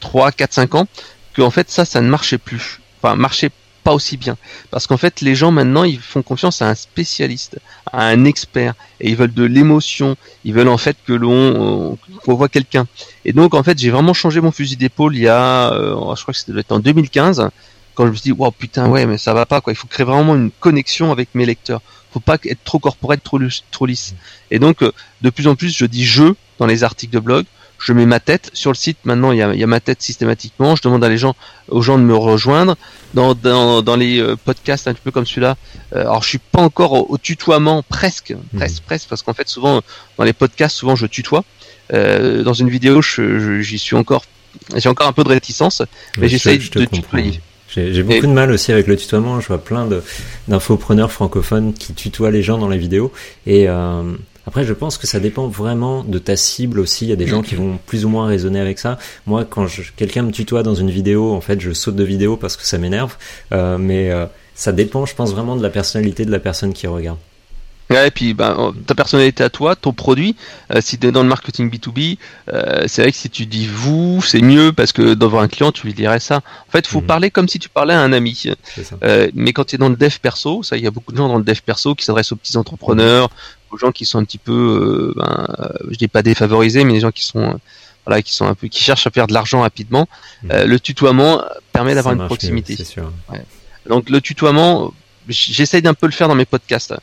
Speaker 6: 3 4 5 ans que en fait ça ça ne marchait plus. Enfin, marchait pas aussi bien parce qu'en fait les gens maintenant ils font confiance à un spécialiste, à un expert et ils veulent de l'émotion, ils veulent en fait que l'on euh, qu'on voit quelqu'un. Et donc en fait j'ai vraiment changé mon fusil d'épaule il y a euh, je crois que c'était en 2015 quand je me suis dit wow putain ouais mais ça va pas quoi, il faut créer vraiment une connexion avec mes lecteurs. Faut pas être trop corporate, trop trop lisse. Et donc euh, de plus en plus je dis je dans les articles de blog je mets ma tête sur le site. Maintenant, il y a, il y a ma tête systématiquement. Je demande à les gens, aux gens de me rejoindre dans dans, dans les euh, podcasts un petit peu comme celui-là. euh, alors, je suis pas encore au, au tutoiement, presque, presque, presque, parce qu'en fait, souvent dans les podcasts, souvent je tutoie. Euh, dans une vidéo, j'y suis encore, j'ai encore un peu de réticence, mais
Speaker 5: Je-
Speaker 6: j'essaye
Speaker 5: je
Speaker 6: de tutoyer.
Speaker 5: J'ai beaucoup de mal aussi avec le tutoiement. Je vois plein de- d'infopreneurs francophones qui tutoient les gens dans les vidéos. Et euh, après, je pense que ça dépend vraiment de ta cible aussi. Il y a des gens qui vont plus ou moins raisonner avec ça. Moi, quand quelqu'un me tutoie dans une vidéo, en fait, je saute de vidéo parce que ça m'énerve. Euh, mais euh, ça dépend, je pense vraiment de la personnalité de la personne qui regarde.
Speaker 6: Ouais, et puis ben, euh, ta personnalité à toi, ton produit, euh, si tu es dans le marketing B2B, euh, c'est vrai que si tu dis vous, c'est mieux parce que devant un client, tu lui dirais ça. En fait, faut
Speaker 5: Mhm.
Speaker 6: parler comme si tu parlais à un ami. Euh, mais quand tu es dans le dev perso, ça, il y a beaucoup de gens dans le dev perso qui s'adressent aux petits entrepreneurs, aux gens qui sont un petit peu, euh, ben, euh, je dis pas défavorisés, mais les gens qui sont, euh, voilà, qui sont un peu, qui cherchent à faire de l'argent rapidement.
Speaker 5: Mhm.
Speaker 6: Euh, le tutoiement permet d'avoir une
Speaker 5: mieux,
Speaker 6: proximité. Donc le tutoiement, j'essaye d'un peu le faire dans mes podcasts.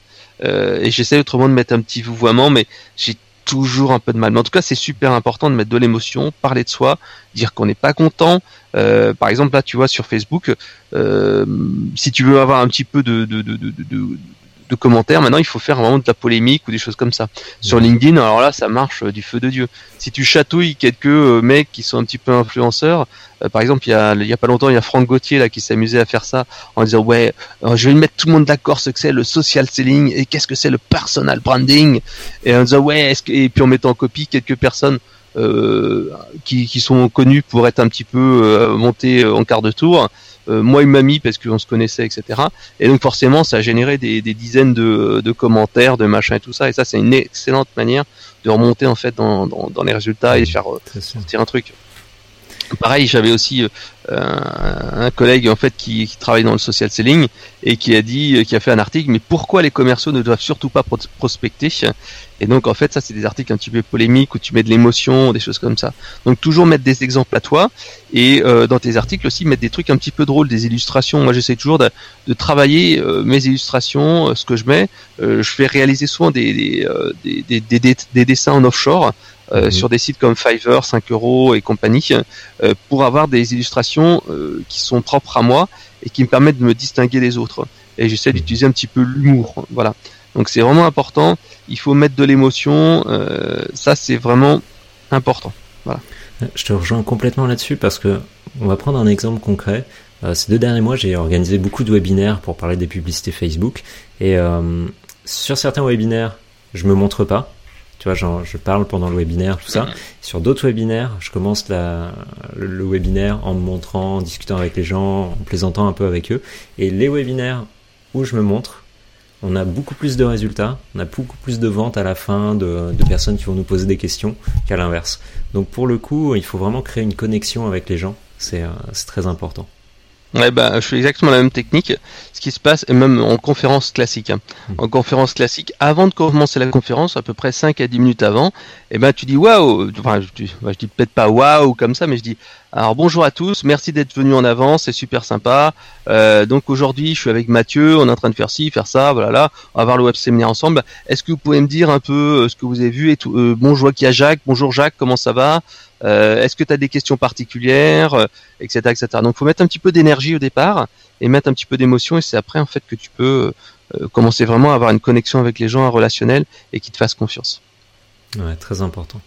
Speaker 6: Euh, et j'essaye autrement de mettre un petit vouvoiement, mais j'ai toujours un peu de mal. Mais en tout cas, c'est super important de mettre de l'émotion, parler de soi, dire qu'on n'est pas content. Euh, par exemple, là, tu vois, sur Facebook, si tu veux avoir un petit peu de, de, de, de, de- commentaires, maintenant, il faut faire vraiment de la polémique ou des choses comme ça. Sur LinkedIn, alors là, ça marche euh, du feu de Dieu. Si tu chatouilles quelques euh, mecs qui sont un petit peu influenceurs, euh, par exemple, il y a, il y a pas longtemps, il y a Franck Gauthier là qui s'amusait à faire ça en disant ouais, je vais mettre tout le monde d'accord ce que c'est le social selling et qu'est-ce que c'est le personal branding et en disant ouais, est-ce que, et puis en mettant en copie quelques personnes euh, qui, qui sont connues pour être un petit peu euh, montées en quart de tour. Euh, moi et mamie parce qu'on se connaissait, etc. Et donc forcément, ça a généré des, des dizaines de, de commentaires, de machins et tout ça. Et ça, c'est une excellente manière de remonter en fait dans, dans, dans les résultats et de faire euh, sortir un truc. Pareil, j'avais aussi euh, un, collègue en fait qui, qui travaille dans le social selling et qui a dit, qui a fait un article, mais pourquoi les commerciaux ne doivent surtout pas pro- prospecter? Et donc en fait, ça c'est des articles un petit peu polémiques où tu mets de l'émotion, des choses comme ça. Donc toujours mettre des exemples à toi et euh, dans tes articles aussi mettre des trucs un petit peu drôles, des illustrations. Moi, j'essaie toujours de, de travailler euh, mes illustrations, euh, ce que je mets. Euh, je fais réaliser souvent euh, des, des- des- des dessins en offshore. Euh,
Speaker 5: Mhm.
Speaker 6: sur des sites comme Fiverr, 5 euros et compagnie, euh, pour avoir des illustrations euh, qui sont propres à moi et qui me permettent de me distinguer des autres. Et j'essaie d'utiliser un petit peu l'humour. Voilà. Donc c'est vraiment important. Il faut mettre de l'émotion. euh, ça c'est vraiment important.
Speaker 5: Je te rejoins complètement là-dessus parce que on va prendre un exemple concret. Euh, ces deux derniers mois, j'ai organisé beaucoup de webinaires pour parler des publicités Facebook. Et euh, sur certains webinaires, je me montre pas. Tu vois, genre, je parle pendant le webinaire, tout ça. Sur d'autres webinaires, je commence la, le, le webinaire en me montrant, en discutant avec les gens, en plaisantant un peu avec eux. Et les webinaires où je me montre, on a beaucoup plus de résultats, on a beaucoup plus de ventes à la fin, de, de personnes qui vont nous poser des questions qu'à l'inverse. Donc pour le coup, il faut vraiment créer une connexion avec les gens. C'est euh, c'est très important.
Speaker 6: Ouais, bah, je fais exactement la même technique. Ce qui se passe, et même en conférence classique. hein. En conférence classique, avant de commencer la conférence, à peu près 5 à 10 minutes avant, et ben, tu dis waouh, enfin, bah, je dis peut-être pas waouh comme ça, mais je dis, Alors bonjour à tous, merci d'être venus en avance, c'est super sympa. Euh, donc aujourd'hui, je suis avec Mathieu, on est en train de faire ci, faire ça, voilà là. On va voir le web séminaire ensemble. Est-ce que vous pouvez me dire un peu euh, ce que vous avez vu et tout euh, Bonjour qui a Jacques, bonjour Jacques, comment ça va? Euh, Est-ce que tu as des questions particulières, etc., etc. Donc faut mettre un petit peu d'énergie au départ et mettre un petit peu d'émotion et c'est après en fait que tu peux commencer vraiment à avoir une connexion avec les gens, un relationnel et qui te fassent confiance.
Speaker 5: Ouais, très important.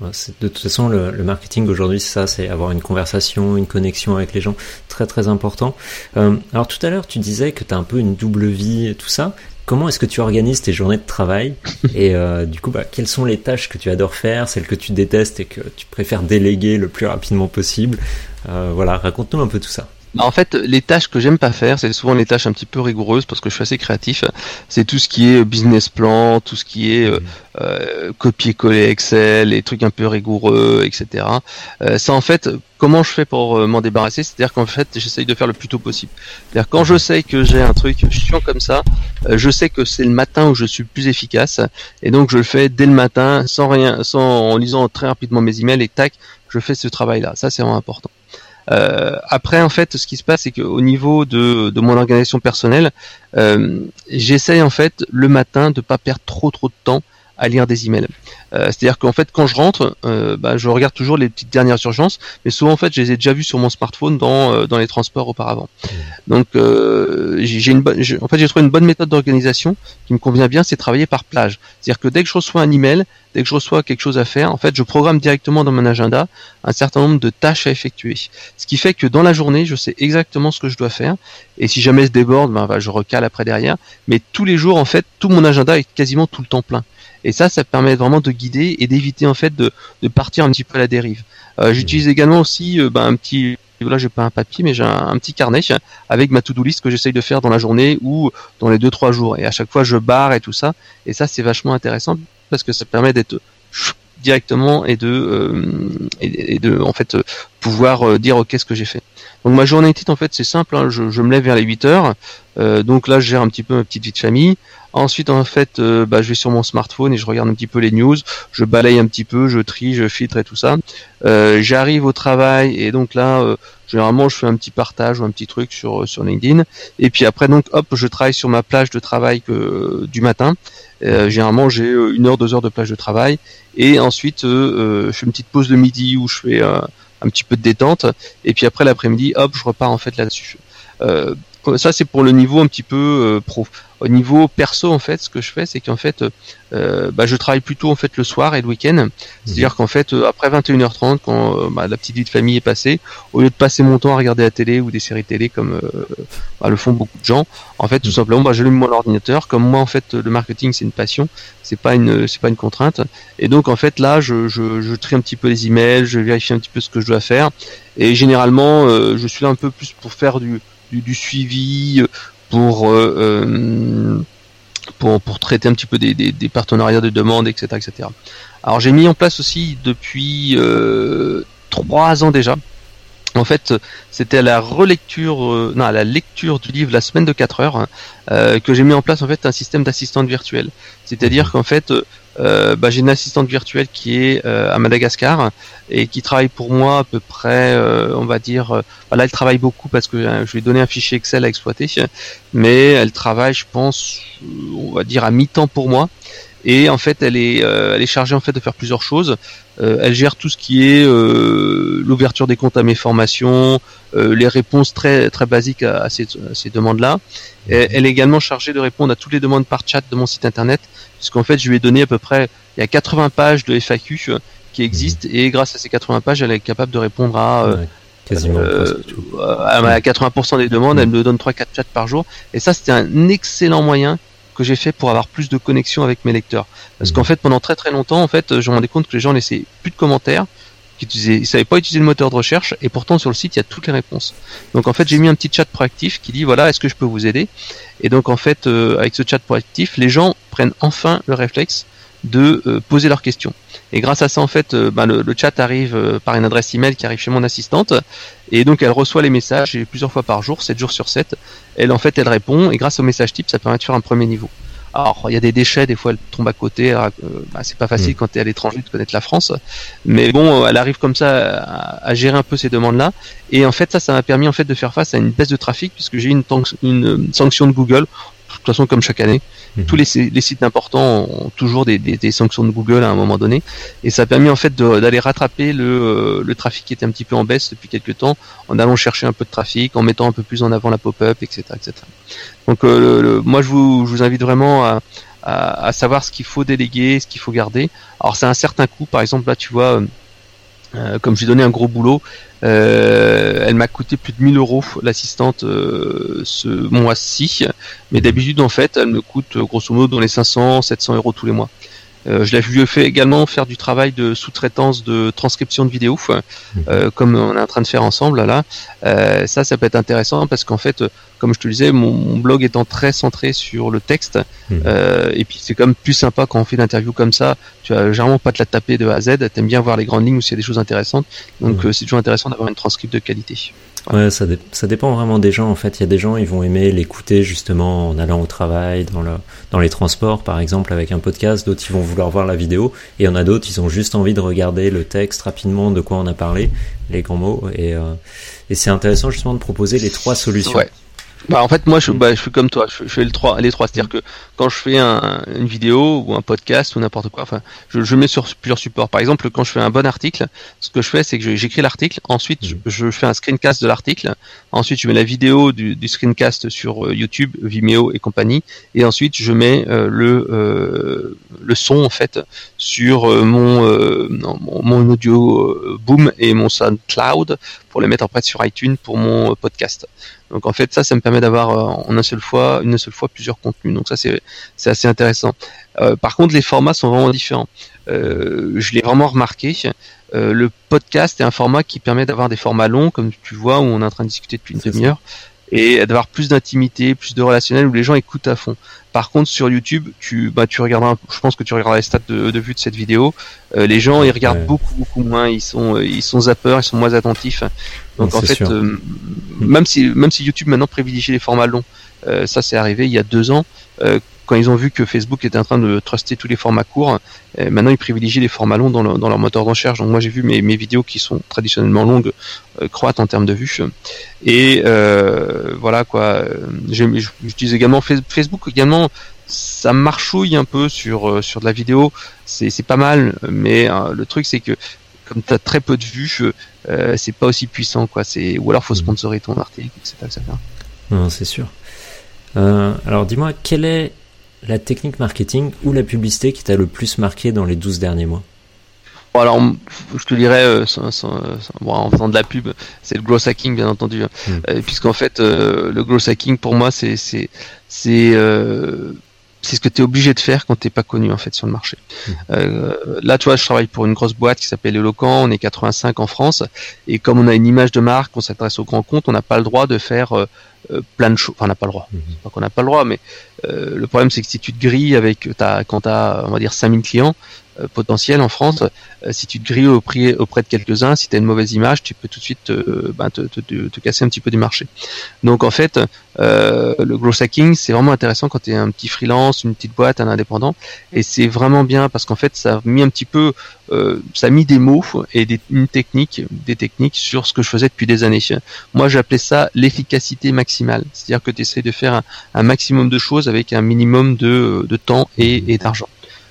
Speaker 5: De toute façon, le, le marketing aujourd'hui, c'est ça, c'est avoir une conversation, une connexion avec les gens, très très important. Euh, alors tout à l'heure, tu disais que tu as un peu une double vie et tout ça. Comment est-ce que tu organises tes journées de travail Et euh, du coup, bah, quelles sont les tâches que tu adores faire, celles que tu détestes et que tu préfères déléguer le plus rapidement possible? Euh, Voilà, raconte-nous un peu tout ça.
Speaker 6: Bah, en fait, les tâches que j'aime pas faire, c'est souvent les tâches un petit peu rigoureuses parce que je suis assez créatif. C'est tout ce qui est business plan, tout ce qui est euh, euh copier-coller Excel, les trucs un peu rigoureux, etc. Euh, ça, en fait, comment je fais pour euh, m'en débarrasser? C'est-à-dire qu'en fait, j'essaye de faire le plus tôt possible. C'est-à-dire quand je sais que j'ai un truc chiant comme ça, euh, je sais que c'est le matin où je suis plus efficace, et donc je le fais dès le matin, sans rien, sans en lisant très rapidement mes emails et tac, je fais ce travail-là. Ça, c'est vraiment important. Euh, après, en fait, ce qui se passe, c'est qu'au niveau de, de, mon organisation personnelle, euh, j'essaye en fait le matin de pas perdre trop trop de temps à lire des emails. Euh, C'est-à-dire qu'en fait, quand je rentre, euh, bah, je regarde toujours les petites dernières urgences, mais souvent en fait, je les ai déjà vues sur mon smartphone dans euh, dans les transports auparavant. Donc, euh, j'ai une bonne, en fait, j'ai trouvé une bonne méthode d'organisation qui me convient bien, c'est travailler par plage. C'est-à-dire que dès que je reçois un email, dès que je reçois quelque chose à faire, en fait, je programme directement dans mon agenda un certain nombre de tâches à effectuer. Ce qui fait que dans la journée, je sais exactement ce que je dois faire. Et si jamais se déborde, ben, bah, je recale après derrière. Mais tous les jours, en fait, tout mon agenda est quasiment tout le temps plein. Et ça, ça permet vraiment de guider et d'éviter en fait de, de, partir un petit peu à la dérive. Euh, J'utilise également aussi euh, bah, un petit là j'ai pas un papier mais j'ai un, petit carnet avec ma to-do list que j'essaye de faire dans la journée ou dans les deux trois jours. Et à chaque fois je barre et tout ça. Et ça c'est vachement intéressant parce que ça permet d'être directement et de euh, et, de en fait pouvoir euh, dire ok ce que j'ai fait. Donc ma journée type en fait c'est simple hein, je, je, me lève vers les 8 heures. Euh, donc là je gère un petit peu ma petite vie de famille Ensuite, en fait, euh, bah, je vais sur mon smartphone et je regarde un petit peu les news. Je balaye un petit peu, je trie, je filtre et tout ça. Euh, J'arrive au travail et donc là, euh, généralement, je fais un petit partage ou un petit truc sur sur LinkedIn. Et puis après, donc, hop, je travaille sur ma plage de travail que, du matin. Euh, généralement, j'ai une heure, deux heures de plage de travail. Et ensuite, je fais une petite pause de midi où je fais un petit peu de détente. Et puis après l'après-midi, hop, je repars en fait là-dessus. Euh, ça c'est pour le niveau un petit peu euh, pro. Au niveau perso en fait, ce que je fais, c'est qu'en fait, euh, bah, je travaille plutôt en fait le soir et le week-end. C'est-à-dire qu'en fait, euh, après 21h30, quand euh, bah, la petite vie de famille est passée, au lieu de passer mon temps à regarder la télé ou des séries télé comme bah, le font beaucoup de gens, en fait, tout simplement, bah, j'allume mon ordinateur. Comme moi, en fait, le marketing c'est une passion, c'est pas une, c'est pas une contrainte. Et donc en fait, là, je, je, je trie un petit peu les emails, je vérifie un petit peu ce que je dois faire. Et généralement, je suis là un peu plus pour faire du du, du suivi, pour, euh, euh, pour, pour traiter un petit peu des, des, des, partenariats de demande, etc. etc. Alors j'ai mis en place aussi depuis euh, trois ans déjà. En fait, c'était à la relecture, euh, non, à la lecture du livre La semaine de 4 heures, euh, que j'ai mis en place en fait un système d'assistante virtuelle. C'est-à-dire qu'en fait, euh, bah, j'ai une assistante virtuelle qui est euh, à Madagascar et qui travaille pour moi à peu près, euh, on va dire, euh, bah, là elle travaille beaucoup parce que je lui ai donné un fichier Excel à exploiter, mais elle travaille, je pense, on va dire à mi-temps pour moi. Et en fait, elle est, elle est chargée en fait de faire plusieurs choses. elle gère tout ce qui est l'ouverture des comptes à mes formations, les réponses très très basiques à, à ces demandes-là. Elle est également chargée de répondre à toutes les demandes par chat de mon site internet puisqu'en fait je lui ai donné à peu près il y a 80 pages de FAQ qui existent. Et grâce à ces 80 pages elle est capable de répondre à euh,
Speaker 5: quasiment
Speaker 6: euh, à 80% des demandes, elle me donne 3-4 chats par jour. Et ça c'était un excellent moyen que j'ai fait pour avoir plus de connexion avec mes lecteurs. Parce qu'en fait pendant très très longtemps en fait je me rendais compte que les gens laissaient plus de commentaires qui utilisaient, ils savaient pas utiliser le moteur de recherche et pourtant sur le site il y a toutes les réponses. Donc en fait j'ai mis un petit chat proactif qui dit voilà est-ce que je peux vous aider? Et donc en fait euh, avec ce chat proactif les gens prennent enfin le réflexe de euh, poser leurs questions. Et grâce à ça, en fait, euh, ben, le, chat arrive par une adresse email qui arrive chez mon assistante, et donc elle reçoit les messages plusieurs fois par jour, 7 jours sur 7. Elle, en fait, elle répond, et grâce au message type, ça permet de faire un premier niveau. Alors il y a des déchets, des fois elle tombe à côté. Euh, bah, c'est pas facile mm. quand tu es à l'étranger de connaître la France, mais bon, elle arrive comme ça à, gérer un peu ces demandes-là. Et en fait, ça, ça m'a permis en fait de faire face à une baisse de trafic puisque j'ai une, une sanction de Google de toute façon comme chaque année. Mhm. Tous les, sites importants ont toujours des, sanctions de Google à un moment donné, et ça a permis en fait d'aller rattraper euh, le, trafic qui était un petit peu en baisse depuis quelques temps, en allant chercher un peu de trafic, en mettant un peu plus en avant la pop-up, etc., etc. Donc euh, moi je vous, je vous invite vraiment à, à, savoir ce qu'il faut déléguer, ce qu'il faut garder. Alors c'est un certain coût, par exemple là tu vois. Euh, comme j'ai donné un gros boulot, euh, elle m'a coûté plus de 1000 euros l'assistante euh, ce mois-ci, mais d'habitude en fait elle me coûte grosso modo dans les 500, 700 euros tous les mois. Euh, je l'ai vu fait également faire du travail de sous-traitance de transcription de vidéos, euh, comme on est en train de faire ensemble là. Euh, ça, ça peut être intéressant parce qu'en fait, comme je te le disais, mon, blog étant très centré sur le texte, mhm. et puis c'est comme plus sympa quand on fait une interview comme ça. Tu vas généralement pas te la taper de A à Z. T'aimes bien voir les grandes lignes ou s'il y a des choses intéressantes. Donc mhm. c'est toujours intéressant d'avoir une transcript de qualité.
Speaker 5: Ouais, ça, ça dépend vraiment des gens. En fait, il y a des gens, ils vont aimer l'écouter justement en allant au travail, dans, le, dans les transports, par exemple, avec un podcast. D'autres, ils vont vouloir voir la vidéo. Et il y en a d'autres, ils ont juste envie de regarder le texte rapidement de quoi on a parlé, les grands mots. Et, euh, et c'est intéressant justement de proposer les trois solutions.
Speaker 6: Ouais. Bah en fait moi je, bah, je suis comme toi, je, fais le 3, les trois, c'est-à-dire que quand je fais un, une vidéo ou un podcast ou n'importe quoi, enfin je, je mets sur plusieurs supports. Par exemple quand je fais un bon article, ce que je fais c'est que j'écris l'article, ensuite je, je, fais un screencast de l'article, ensuite je mets la vidéo du, du screencast sur euh, YouTube, Vimeo et compagnie, et ensuite je mets euh, le euh, le son en fait sur mon, mon, mon audio boom et mon SoundCloud pour les mettre en fait sur iTunes pour mon podcast. Donc en fait ça, ça me permet d'avoir euh, en une seule fois, une seule fois plusieurs contenus. Donc ça c'est c'est assez intéressant. Euh, par contre les formats sont vraiment différents. Euh, je l'ai vraiment remarqué. le podcast est un format qui permet d'avoir des formats longs, comme tu vois, où on est en train de discuter depuis une demi-heure, et d'avoir plus d'intimité, plus de relationnel, où les gens écoutent à fond. Par contre, sur YouTube, tu, bah, tu regarderas, je pense que tu regarderas les stats de, de vue de cette vidéo. Euh, les gens, ils regardent beaucoup, beaucoup moins. Ils sont, euh, ils sont zappeurs, ils sont moins attentifs. Donc en fait, euh, mm. même si, même si YouTube maintenant privilégie les formats longs, ça c'est arrivé il y a deux ans quand ils ont vu que Facebook était en train de truster tous les formats courts, euh, maintenant ils privilégient les formats longs dans, leur moteur de recherche. Donc moi j'ai vu mes, vidéos qui sont traditionnellement longues euh, croître en termes de vues. Et euh, voilà quoi. J'utilise également Facebook également. Ça marchouille un peu sur sur de la vidéo. C'est pas mal, mais le truc c'est que comme tu as très peu de vues, c'est pas aussi puissant quoi. C'est ou alors faut mmh. sponsoriser ton article, etc.
Speaker 5: Non, c'est sûr. alors dis-moi, quel est la technique marketing ou la publicité qui t'a le plus marqué dans les 12 derniers mois?
Speaker 6: Alors, je te dirais, euh, en faisant de la pub, c'est le gross hacking, bien entendu, hein. hmm. euh, puisqu'en fait, euh, le gross hacking, pour moi, c'est c'est c'est ce que tu es obligé de faire quand t'es pas connu en fait sur le marché. Hmm. là, tu vois, je travaille pour une grosse boîte qui s'appelle Eloquent, on est 85 en France, et comme on a une image de marque, on s'adresse aux grands comptes, on n'a pas le droit de faire euh, plein de choses. Enfin, on n'a pas le droit. Mhm. Pas qu'on n'a pas le droit, mais euh, le problème c'est que si tu te grilles avec, ta, quand tu as, on va dire, 5000 clients euh, potentiels en France, si tu te grilles auprès, auprès de quelques-uns, si tu as une mauvaise image, tu peux tout de suite ben, te, te, te, casser un petit peu du marché. Donc en fait, le growth hacking, c'est vraiment intéressant quand tu es un petit freelance, une petite boîte, un indépendant, et c'est vraiment bien parce qu'en fait, ça a mis un petit peu, ça a mis des mots et des, une technique, des techniques sur ce que je faisais depuis des années. Moi, j'appelais ça l'efficacité maximale c'est-à-dire que tu essaies de faire un, maximum de choses avec un minimum de, temps et, d'argent.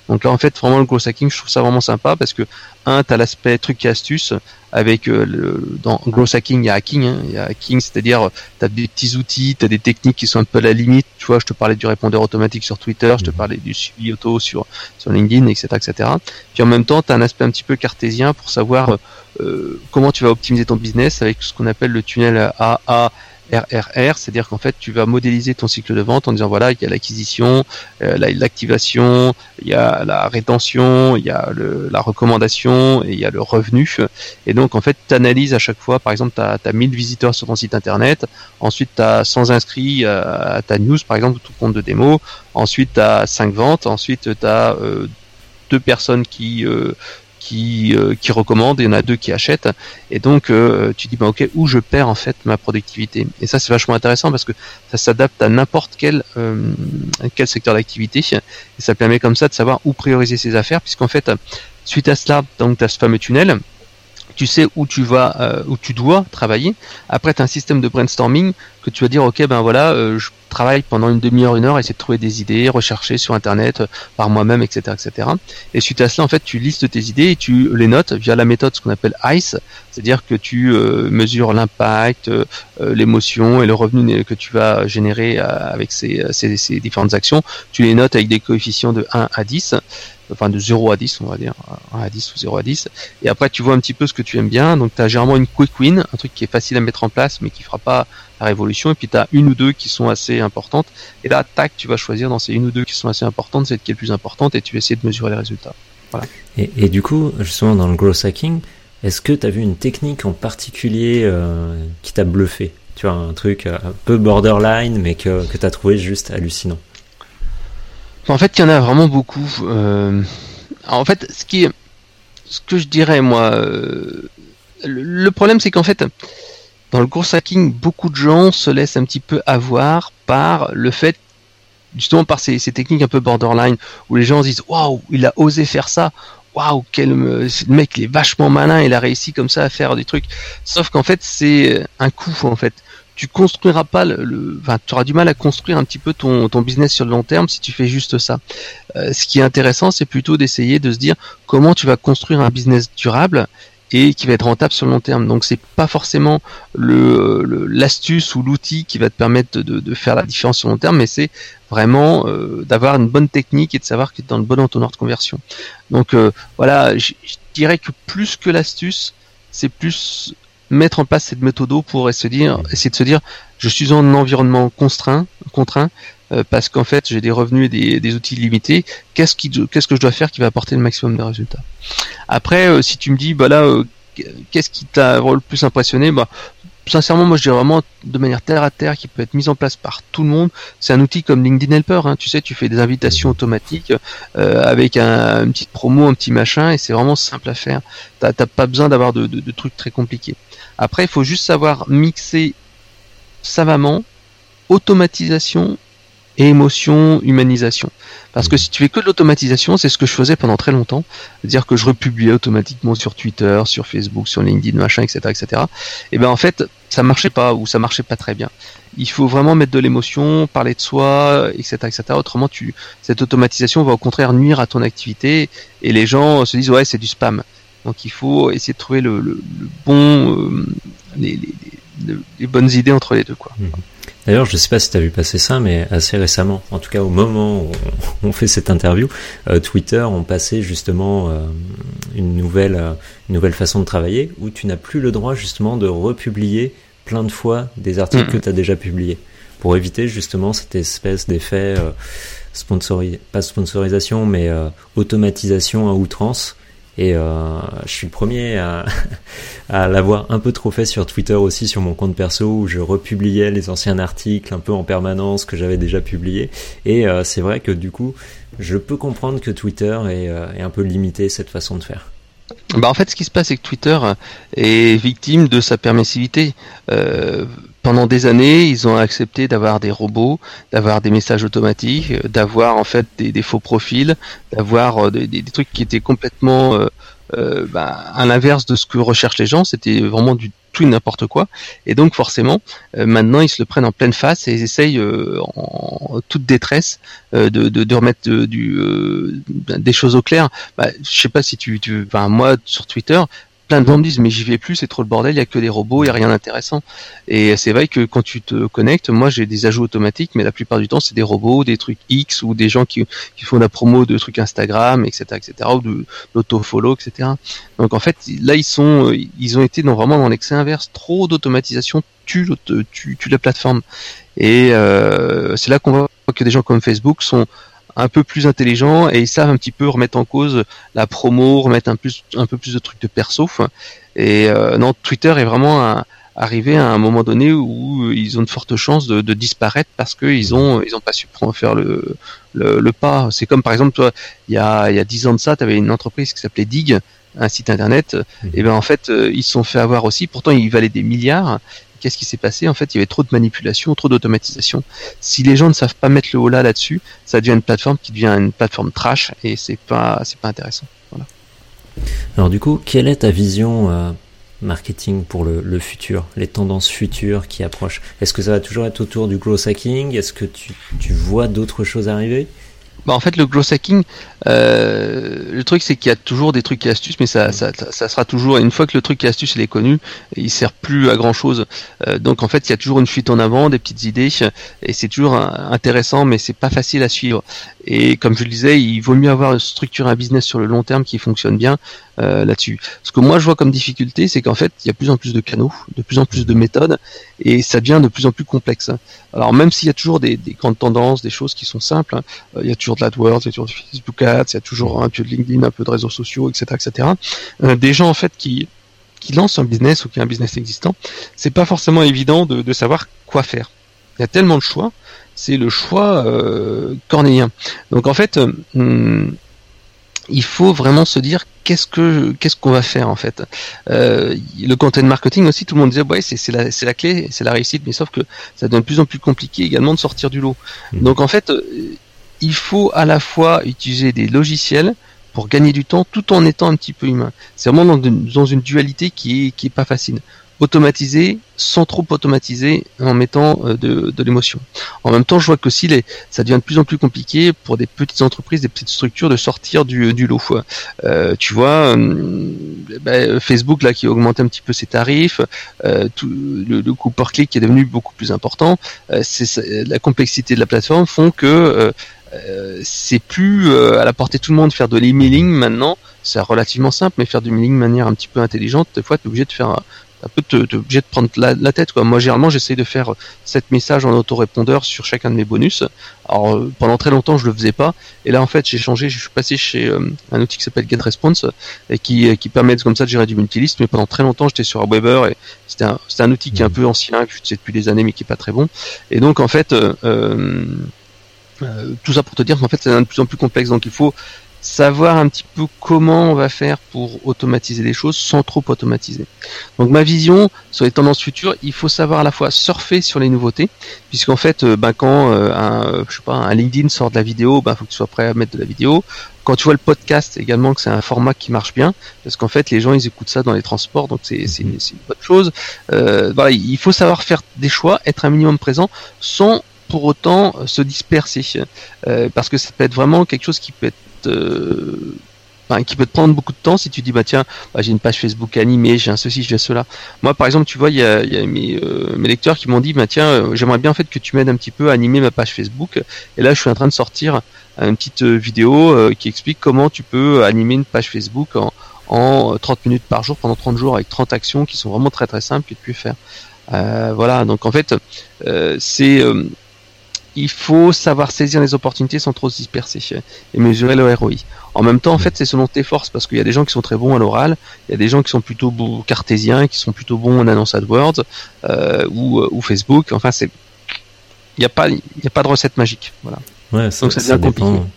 Speaker 6: Donc là, en fait, vraiment le gros hacking, je trouve ça vraiment sympa parce que un, as l'aspect truc et astuce avec euh, le, dans gros hacking, il y a hacking, hein. il y a hacking, c'est-à-dire tu as des petits outils, tu as des techniques qui sont un peu à la limite. Tu vois, je te parlais du répondeur automatique sur Twitter, je te mhm. parlais du suivi auto sur sur LinkedIn, etc., etc. Puis en même temps, tu as un aspect un petit peu cartésien pour savoir euh, comment tu vas optimiser ton business avec ce qu'on appelle le tunnel AA RRR, c'est-à-dire qu'en fait tu vas modéliser ton cycle de vente en disant voilà il y a l'acquisition, euh, l'activation, il y a la rétention, il y a le, la recommandation et il y a le revenu. Et donc en fait tu analyses à chaque fois, par exemple tu as, 1000 visiteurs sur ton site internet, ensuite tu as 100 inscrits à, ta news par exemple, tout compte de démo, ensuite tu as 5 ventes, ensuite tu as euh, deux personnes qui euh, qui euh, qui recommandent, il y en a deux qui achètent, et donc euh, tu dis bah ok où je perds en fait ma productivité. Et ça c'est vachement intéressant parce que ça s'adapte à n'importe quel quel secteur d'activité. Et ça permet comme ça de savoir où prioriser ses affaires puisqu'en fait suite à cela donc tu as ce fameux tunnel tu sais où tu vas, euh, où tu dois travailler. Après, tu as un système de brainstorming que tu vas dire, ok, ben voilà, euh, je travaille pendant une demi-heure, une heure, essayer de trouver des idées, rechercher sur Internet euh, par moi-même, etc., etc. Et suite à cela, en fait, tu listes tes idées et tu les notes via la méthode ce qu'on appelle ICE, c'est-à-dire que tu mesures l'impact, l'émotion et le revenu que tu vas générer avec ces différentes actions. Tu les notes avec des coefficients de 1 à 10 enfin de 0 à 10 on va dire 1 à 10 ou 0 à 10 et après tu vois un petit peu ce que tu aimes bien. Donc tu as généralement une quick win un truc qui est facile à mettre en place mais qui fera pas la révolution. Et puis tu as une ou deux qui sont assez importantes. Et là tac tu vas choisir dans ces une ou deux qui sont assez importantes celle qui est plus importante et tu vas essayer de mesurer les résultats. Voilà.
Speaker 5: et, du coup justement dans le growth hacking est-ce que tu as vu une technique en particulier euh, qui t'a bluffé? Tu vois un truc un peu borderline mais que, que tu as trouvé juste hallucinant
Speaker 6: en fait, il y en a vraiment beaucoup. Euh, en fait, ce qui, ce que je dirais moi, euh, le, problème c'est qu'en fait, dans le course hacking, beaucoup de gens se laissent un petit peu avoir par le fait, justement par ces, techniques un peu borderline, où les gens se disent waouh, il a osé faire ça. Waouh, quel mec, il est vachement malin, il a réussi comme ça à faire des trucs. Sauf qu'en fait, c'est un coup en fait tu construiras pas le, enfin, tu auras du mal à construire un petit peu ton, business sur le long terme si tu fais juste ça. Euh, ce qui est intéressant, c'est plutôt d'essayer de se dire comment tu vas construire un business durable et qui va être rentable sur le long terme. Donc c'est pas forcément le l'astuce ou l'outil qui va te permettre de, de, faire la différence sur le long terme, mais c'est vraiment euh, d'avoir une bonne technique et de savoir que tu es dans le bon entonnoir de conversion. Donc euh, voilà, je dirais que plus que l'astuce, c'est plus mettre en place cette méthode pour essayer de, se dire je suis en environnement contraint, contraint euh, parce qu'en fait j'ai des revenus et des, outils limités. Qu'est-ce qui, qu'est-ce que je dois faire qui va apporter le maximum de résultats? Après, euh, si tu me dis bah là, euh, qu'est-ce qui t'a le plus impressionné? Bah sincèrement, moi, je dirais vraiment de manière terre à terre qui peut être mise en place par tout le monde. C'est un outil comme LinkedIn Helper. Hein. Tu sais, tu fais des invitations automatiques euh, avec un, une petite promo, un petit machin, et c'est vraiment simple à faire. T'as pas besoin d'avoir de, de, de, trucs très compliqués. Après, il faut juste savoir mixer savamment automatisation et émotion, humanisation. Parce que si tu fais que de l'automatisation, c'est ce que je faisais pendant très longtemps, dire que je republiais automatiquement sur Twitter, sur Facebook, sur LinkedIn, machin, etc., etc. Et ben en fait, ça marchait pas ou ça marchait pas très bien. Il faut vraiment mettre de l'émotion, parler de soi, etc., etc. Autrement, tu cette automatisation va au contraire nuire à ton activité et les gens se disent ouais c'est du spam. Donc il faut essayer de trouver le, le, bon, euh, les, les, les, bonnes idées entre les deux quoi. Mmh.
Speaker 5: D'ailleurs, je ne sais pas si tu as vu passer ça, mais assez récemment, en tout cas au moment où on fait cette interview, euh, Twitter ont passé justement euh, une nouvelle euh, une nouvelle façon de travailler où tu n'as plus le droit justement de republier plein de fois des articles que tu as déjà publiés pour éviter justement cette espèce d'effet sponsori pas sponsorisation mais automatisation à outrance et euh, je suis le premier à, à l'avoir un peu trop fait sur Twitter aussi, sur mon compte perso, où je republiais les anciens articles un peu en permanence que j'avais déjà publiés. Et euh, c'est vrai que du coup, je peux comprendre que Twitter est, euh, est un peu limité cette façon de faire.
Speaker 6: Bah en fait, ce qui se passe, c'est que Twitter est victime de sa permissivité. Euh, pendant des années, ils ont accepté d'avoir des robots, d'avoir des messages automatiques, d'avoir en fait des, faux profils, d'avoir euh, des, trucs qui étaient complètement euh, euh, bah, à l'inverse de ce que recherchent les gens. C'était vraiment du tout et n'importe quoi. Et donc forcément, euh, maintenant, ils se le prennent en pleine face et ils essayent euh, en toute détresse de, de, de, remettre du, des choses au clair. Bah, je sais pas si tu, tu, enfin moi sur Twitter, plein de gens me disent mais j'y vais plus, c'est trop le bordel, il y a que des robots, il y a rien d'intéressant. Et c'est vrai que quand tu te connectes, moi j'ai des ajouts automatiques, mais la plupart du temps c'est des robots, des trucs X ou des gens qui, qui font la promo de trucs Instagram, etc., etc., ou de l'auto-follow, etc. Donc en fait là ils sont, ils ont été vraiment dans l'excès inverse, trop d'automatisation tue, tue, tue la plateforme. Et euh, c'est là qu'on voit que des gens comme Facebook sont un peu plus intelligents et ils savent un petit peu remettre en cause la promo, remettre un, plus, un peu plus de trucs de perso. Et euh, non, Twitter est vraiment arrivé à un moment donné où ils ont de fortes chances de, de disparaître parce qu'ils ont ils ont pas su faire le, le, le pas. C'est comme par exemple toi, il y a il y a dix ans de ça, tu avais une entreprise qui s'appelait Dig un site internet,
Speaker 5: Mhm.
Speaker 6: et ben en fait euh, ils se sont fait avoir aussi. Pourtant il valait des milliards. Qu'est-ce qui s'est passé? En fait, il y avait trop de manipulation, trop d'automatisation. Si les gens ne savent pas mettre le haut là là-dessus, ça devient une plateforme qui devient une plateforme trash et c'est pas c'est pas intéressant.
Speaker 5: Alors du coup, quelle est ta vision euh, marketing pour le, le futur, les tendances futures qui approchent? Est-ce que ça va toujours être autour du growth hacking? Est-ce que tu, tu vois d'autres choses arriver?
Speaker 6: Bah, en fait, le growth hacking, euh, le truc c'est qu'il y a toujours des trucs et astuces, mais ça, ça, ça, ça sera toujours. Une fois que le truc et astuce il est connu, il sert plus à grand chose. donc en fait, il y a toujours une fuite en avant, des petites idées, et c'est toujours euh, intéressant, mais c'est pas facile à suivre. Et comme je le disais, il vaut mieux avoir structuré un business sur le long terme qui fonctionne bien euh, là-dessus. Ce que moi je vois comme difficulté, c'est qu'en fait, il y a de plus en plus de canaux, de plus en plus de méthodes, et ça devient de plus en plus complexe. Alors même s'il y a toujours des, des, grandes tendances, des choses qui sont simples, hein, il y a toujours de l'AdWords, il y a toujours du Facebook Ads, il y a toujours un peu de LinkedIn, un peu de réseaux sociaux, etc., etc. Euh, des gens en fait qui qui lancent un business ou qui a un business existant, c'est pas forcément évident de, de savoir quoi faire. Il y a tellement de choix, c'est le choix euh, cornélien. Donc en fait, hum, il faut vraiment se dire qu'est-ce que qu'est-ce qu'on va faire en fait. Euh, le content marketing aussi, tout le monde disait ouais c'est la c'est la clé, c'est la réussite, mais sauf que ça devient de plus en plus compliqué également de sortir du lot. Mmh. Donc en fait, il faut à la fois utiliser des logiciels pour gagner du temps tout en étant un petit peu humain. C'est vraiment dans une, dualité qui est qui est pas facile automatiser sans trop automatiser en mettant euh, de, l'émotion. En même temps, je vois que si les, ça devient de plus en plus compliqué pour des petites entreprises, des petites structures de sortir du, du lot. Euh, tu vois, euh, bah, Facebook là qui a augmenté un petit peu ses tarifs, euh, tout, le, le coût par clic qui est devenu beaucoup plus important, c'est la complexité de la plateforme font que euh, c'est plus à la portée de tout le monde de faire de l'emailing maintenant. C'est relativement simple, mais faire du mailing de manière un petit peu intelligente, des fois tu es obligé de faire un peu te, te obligé de prendre la, la, tête quoi. Moi généralement j'essaye de faire 7 messages en autorépondeur sur chacun de mes bonus. Alors euh, pendant très longtemps je le faisais pas et là en fait j'ai changé, je suis passé chez euh, un outil qui s'appelle GetResponse et qui, qui permet comme ça de gérer du multilist mais pendant très longtemps j'étais sur Weber et c'était un, c'était un outil qui est un peu ancien, que je sais depuis des années mais qui est pas très bon. Et donc en fait euh, tout ça pour te dire qu'en fait c'est de plus en plus complexe donc il faut savoir un petit peu comment on va faire pour automatiser les choses sans trop automatiser. Donc ma vision sur les tendances futures, il faut savoir à la fois surfer sur les nouveautés, puisqu'en fait, euh, ben, quand euh, un, je sais pas, un LinkedIn sort de la vidéo, ben faut que tu sois prêt à mettre de la vidéo. Quand tu vois le podcast également, que c'est un format qui marche bien, parce qu'en fait les gens ils écoutent ça dans les transports, donc c'est une, une, bonne chose. Euh, voilà, il faut savoir faire des choix, être un minimum présent, sans pour autant se disperser, euh, parce que ça peut être vraiment quelque chose qui peut être euh, enfin, qui peut te prendre beaucoup de temps si tu dis bah tiens bah, j'ai une page Facebook animée j'ai un ceci j'ai cela. Moi par exemple tu vois il y a, mes, euh, lecteurs qui m'ont dit bah tiens euh, j'aimerais bien en fait que tu m'aides un petit peu à animer ma page Facebook. Et là je suis en train de sortir une petite vidéo qui explique comment tu peux animer une page Facebook en, en 30 minutes par jour pendant 30 jours avec 30 actions qui sont vraiment très très simples que tu peux faire. Voilà. Donc en fait c'est il faut savoir saisir les opportunités sans trop se disperser et mesurer le ROI. En même temps, en fait, c'est selon tes forces parce qu'il y a des gens qui sont très bons à l'oral, il y a des gens qui sont plutôt cartésiens, qui sont plutôt bons en annonce AdWords euh, ou, ou, Facebook. Enfin, c'est il n'y a pas il a pas de recette magique. Voilà.
Speaker 5: Ouais, ça, Donc ça, ça dépend.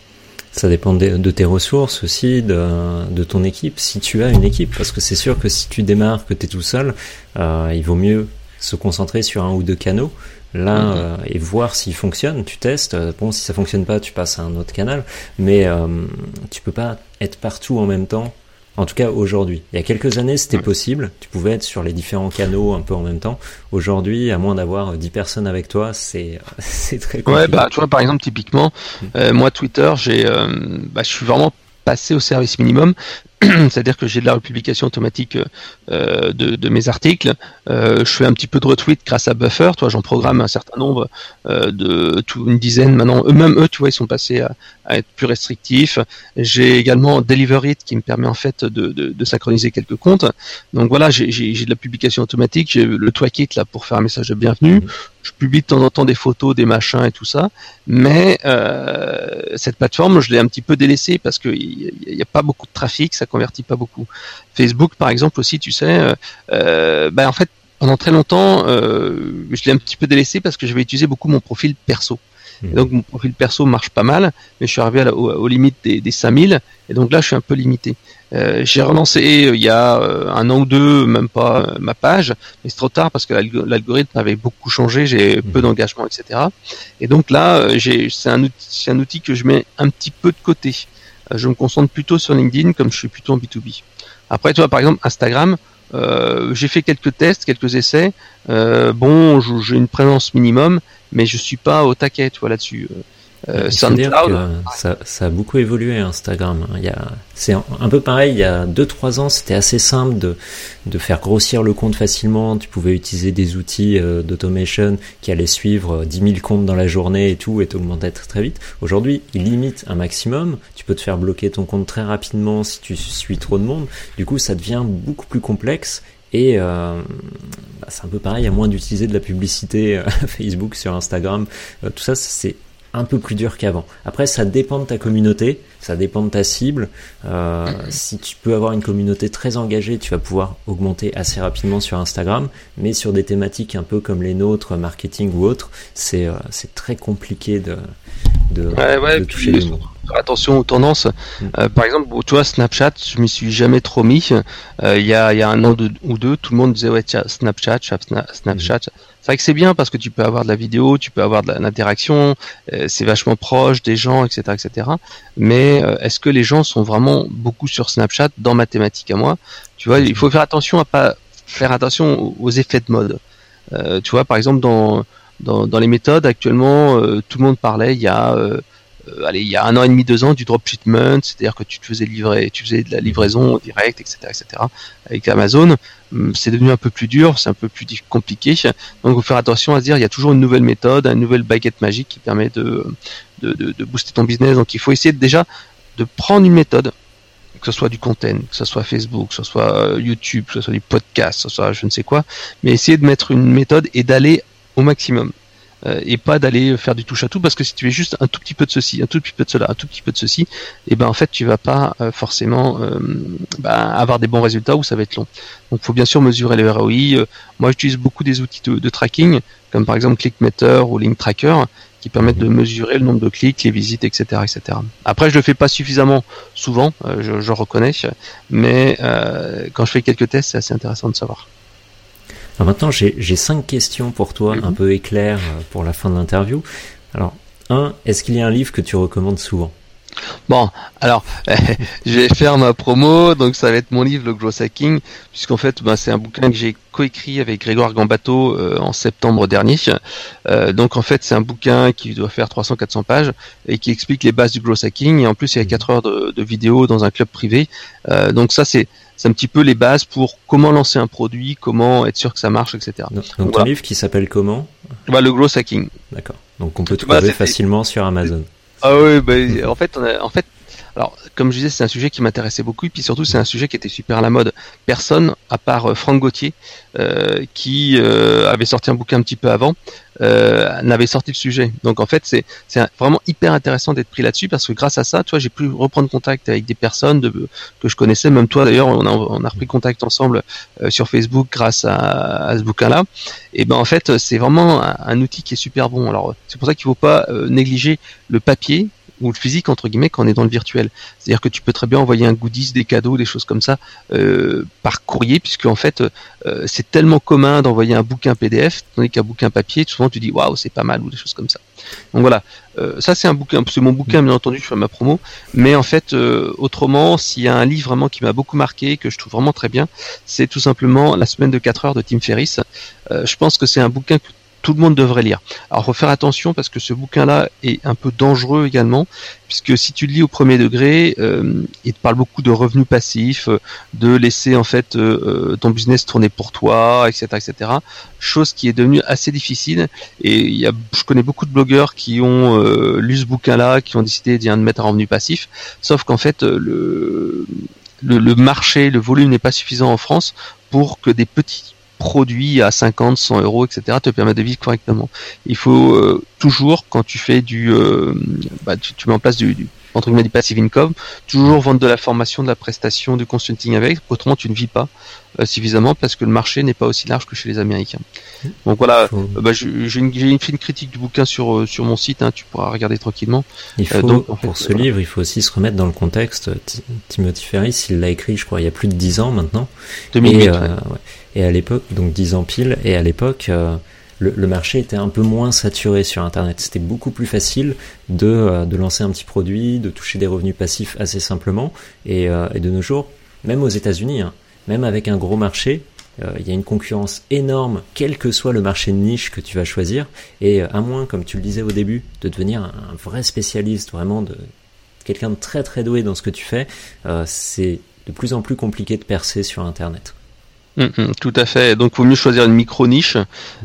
Speaker 5: Ça dépend de, de, tes ressources aussi, de, de, ton équipe, si tu as une équipe. Parce que c'est sûr que si tu démarres, que tu es tout seul, euh, il vaut mieux se concentrer sur un ou deux canaux là
Speaker 6: Mhm.
Speaker 5: euh, et voir s'il fonctionne. Tu testes. Bon, si ça fonctionne pas, tu passes à un autre canal. Mais euh, tu peux pas être partout en même temps. En tout cas, aujourd'hui. Il y a quelques années, c'était
Speaker 6: Ouais.
Speaker 5: possible. Tu pouvais être sur les différents canaux un peu en même temps. Aujourd'hui, à moins d'avoir 10 personnes avec toi, c'est c'est très compliqué.
Speaker 6: Ouais, bah tu vois par exemple typiquement, euh, moi Twitter, j'ai, euh, bah, je suis vraiment passé au service minimum, c'est-à-dire que j'ai de la republication automatique euh, de, de, mes articles. Euh, je fais un petit peu de retweet grâce à Buffer. Toi, j'en programme un certain nombre euh, de tout, une dizaine maintenant. Eux-mêmes, eux, tu vois, ils sont passés à, à être plus restrictifs. J'ai également Deliver It qui me permet en fait de, de, de synchroniser quelques comptes. Donc voilà, j'ai de la publication automatique. J'ai le Twakit là pour faire un message de bienvenue.
Speaker 5: Mhm.
Speaker 6: Je publie de temps en temps des photos, des machins et tout ça. Mais euh, cette plateforme, je l'ai un petit peu délaissée parce qu'il n'y a pas beaucoup de trafic, ça convertit pas beaucoup. Facebook, par exemple, aussi, tu sais, euh, euh, bah, en fait, pendant très longtemps, euh, je l'ai un petit peu délaissé parce que j'avais utilisé beaucoup mon profil perso. Et donc mon profil perso marche pas mal, mais je suis arrivé à la- aux, aux limites des, des 5000, et donc là je suis un peu limité. Euh, j'ai relancé euh, il y a un an ou deux, même pas ma page, mais c'est trop tard parce que l'algo- l'algorithme avait beaucoup changé, j'ai peu d'engagement, etc. Et donc là, j'ai, c'est un outil, c'est un outil que je mets un petit peu de côté. Euh, je me concentre plutôt sur LinkedIn, comme je suis plutôt en B2B. Après, tu vois, par exemple, Instagram, euh, j'ai fait quelques tests, quelques essais. Euh, bon, j'ai une présence minimum, mais je suis pas au taquet, tu là-dessus. Euh,
Speaker 5: dire
Speaker 6: SoundCloud,
Speaker 5: ça, ça a beaucoup évolué Instagram. Il y a, c'est un, peu pareil. Il y a 2-3 ans, c'était assez simple de, de faire grossir le compte facilement. Tu pouvais utiliser des outils euh, d'automation qui allaient suivre euh, 10 000 comptes dans la journée et tout et t'augmenter très, très vite. Aujourd'hui, il limite un maximum. Tu peux te faire bloquer ton compte très rapidement si tu suis trop de monde. Du coup, ça devient beaucoup plus complexe. Et euh, bah, c'est un peu pareil, à moins d'utiliser de la publicité euh, Facebook sur Instagram, euh, tout ça c'est un peu plus dur qu'avant. Après, ça dépend de ta communauté, ça dépend de ta cible. Euh, si tu peux avoir une communauté très engagée, tu vas pouvoir augmenter assez rapidement sur Instagram, mais sur des thématiques un peu comme les nôtres, marketing ou autres, c'est euh, c'est très compliqué de, de,
Speaker 6: Ouais, ouais,
Speaker 5: de toucher les mots.
Speaker 6: Attention aux tendances. Euh, par exemple, tu vois, Snapchat, je m'y suis jamais trop mis. Euh, Il y, a, il y a un an de- ou deux, tout le monde disait ouais, tiens, Snapchat, Snap- Sna- Snapchat. C'est vrai que c'est bien parce que tu peux avoir de la vidéo, tu peux avoir de l'interaction, euh, c'est vachement proche des gens, etc., etc. Mais est-ce que les gens sont vraiment beaucoup sur Snapchat dans ma thématique à moi? Tu vois, il faut faire attention à pas faire attention aux- effets de mode. Tu vois, par exemple, dans dans, dans les méthodes actuellement, tout le monde parlait il y a euh, allez, il y a un an et demi, deux ans, du dropshipment, c'est-à-dire que tu te faisais livrer, tu faisais de la livraison directe, etc., etc. Avec Amazon, Hum, c'est devenu un peu plus dur, c'est un peu plus compliqué. Donc, il faut faire attention à se dire, il y a toujours une nouvelle méthode, une nouvelle baguette magique qui permet de, de, de, de booster ton business. Donc, il faut essayer déjà de prendre une méthode, que ce soit du content, que ce soit Facebook, que ce soit euh, YouTube, que ce soit du podcast, que ce soit je ne sais quoi, mais essayer de mettre une méthode et d'aller au maximum et pas d'aller faire du touche à tout parce que si tu fais juste un tout petit peu de ceci, un tout petit peu de cela, un tout petit peu de ceci, et ben en fait tu vas pas euh, forcément euh, ben, avoir des bons résultats ou ça va être long. Donc faut bien sûr mesurer le ROI. Euh, moi j'utilise beaucoup des outils de, tracking comme par exemple ClickMeter ou Link Tracker qui permettent de mesurer le nombre de clics, les visites, etc., etc. Après je le fais pas suffisamment souvent, euh, je, reconnais, mais euh, quand je fais quelques tests c'est assez intéressant de savoir.
Speaker 5: Alors maintenant, j'ai cinq questions pour toi,
Speaker 6: Mhm.
Speaker 5: un peu éclairs euh, pour la fin de l'interview. Alors, un, est-ce qu'il y a un livre que tu recommandes souvent?
Speaker 6: Bon, alors, je vais faire ma promo, donc ça va être mon livre, le Gross Hacking, puisqu'en fait, ben, c'est un bouquin que j'ai coécrit avec Grégoire Gambato euh, en septembre dernier. Euh, donc en fait, c'est un bouquin qui doit faire 300-400 pages et qui explique les bases du Gross Hacking. Et en plus, il y a 4 heures de, de vidéo dans un club privé. Donc ça, c'est c'est un petit peu les bases pour comment lancer un produit, comment être sûr que ça marche, etc.
Speaker 5: Donc, donc ton
Speaker 6: Voilà.
Speaker 5: livre qui s'appelle comment?
Speaker 6: Bah, le Gross Hacking.
Speaker 5: D'accord. Donc on peut
Speaker 6: Bah,
Speaker 5: trouver facilement sur Amazon.
Speaker 6: Ah oui, bah, en fait, on a- en fait, alors comme je disais, c'est un sujet qui m'intéressait beaucoup, et puis surtout c'est un sujet qui était super à la mode. Personne, à part euh, Franck Gauthier, euh, qui euh, avait sorti un bouquin un petit peu avant, n'avait sorti le sujet. Donc en fait, c'est vraiment hyper intéressant d'être pris là-dessus parce que grâce à ça, tu vois, j'ai pu reprendre contact avec des personnes que je connaissais, même toi d'ailleurs, on a, repris contact ensemble sur Facebook grâce à, ce bouquin-là. Et ben en fait, c'est vraiment un, un outil qui est super bon. Alors c'est pour ça qu'il faut pas négliger le papier ou le physique entre guillemets quand on est dans le virtuel. C'est-à-dire que tu peux très bien envoyer un goodies, des cadeaux, des choses comme ça euh, par courrier, puisque en fait euh, c'est tellement commun d'envoyer un bouquin PDF, tandis qu'un bouquin papier, souvent tu dis waouh c'est pas mal ou des choses comme ça. Donc voilà, euh, ça c'est un bouquin, c'est mon bouquin bien entendu, fais ma promo, mais en fait autrement, s'il y a un livre vraiment qui m'a beaucoup marqué, que je trouve vraiment très bien, c'est tout simplement La semaine de 4 heures de Tim Ferriss. Je pense que c'est un bouquin que tout le monde devrait lire. Alors faut faire attention parce que ce bouquin-là est un peu dangereux également, puisque si tu le lis au premier degré, euh, il te parle beaucoup de revenus passifs, de laisser en fait euh, euh, ton business tourner pour toi, etc., etc. Chose qui est devenue assez difficile. Et je connais beaucoup de blogueurs qui ont lu ce bouquin-là, qui ont décidé d'y mettre un revenu passif, sauf qu'en fait le marché, le volume n'est pas suffisant en France pour que des petits produits à 50, 100 euros, etc., te permettent de vivre correctement. Il faut euh, toujours, quand tu fais du, euh, bah, tu, tu mets en place du, du, entre guillemets du passive income, toujours vendre de la formation, de la prestation, du consulting avec, autrement tu ne vis pas euh, suffisamment parce que le marché n'est pas aussi large que chez les Américains. Donc voilà,
Speaker 5: Faut-
Speaker 6: euh, bah, j'ai une, fait une critique du bouquin sur euh, sur mon site, hein, tu pourras regarder tranquillement.
Speaker 5: Il faut,
Speaker 6: donc, en fait,
Speaker 5: pour ce
Speaker 6: voilà.
Speaker 5: livre, il faut aussi se remettre dans le contexte. Ti- Timothy Ferris, il l'a écrit, je crois, il y a plus de 10 ans maintenant.
Speaker 6: 2008,
Speaker 5: et,
Speaker 6: ouais.
Speaker 5: ouais. Et à l'époque, donc 10 ans pile, et à l'époque, euh, le, marché était un peu moins saturé sur Internet. C'était beaucoup plus facile de, euh, de lancer un petit produit, de toucher des revenus passifs assez simplement. Et, euh, de nos jours, même aux États-Unis, hein, même avec un gros marché, il y a une concurrence énorme, quel que soit le marché de niche que tu vas choisir. Et à moins, comme tu le disais au début, de devenir un, vrai spécialiste, vraiment de quelqu'un de très très doué dans ce que tu fais, c'est de plus en plus compliqué de percer sur Internet.
Speaker 6: Mm, mm, tout à fait. Donc, il vaut mieux choisir une micro niche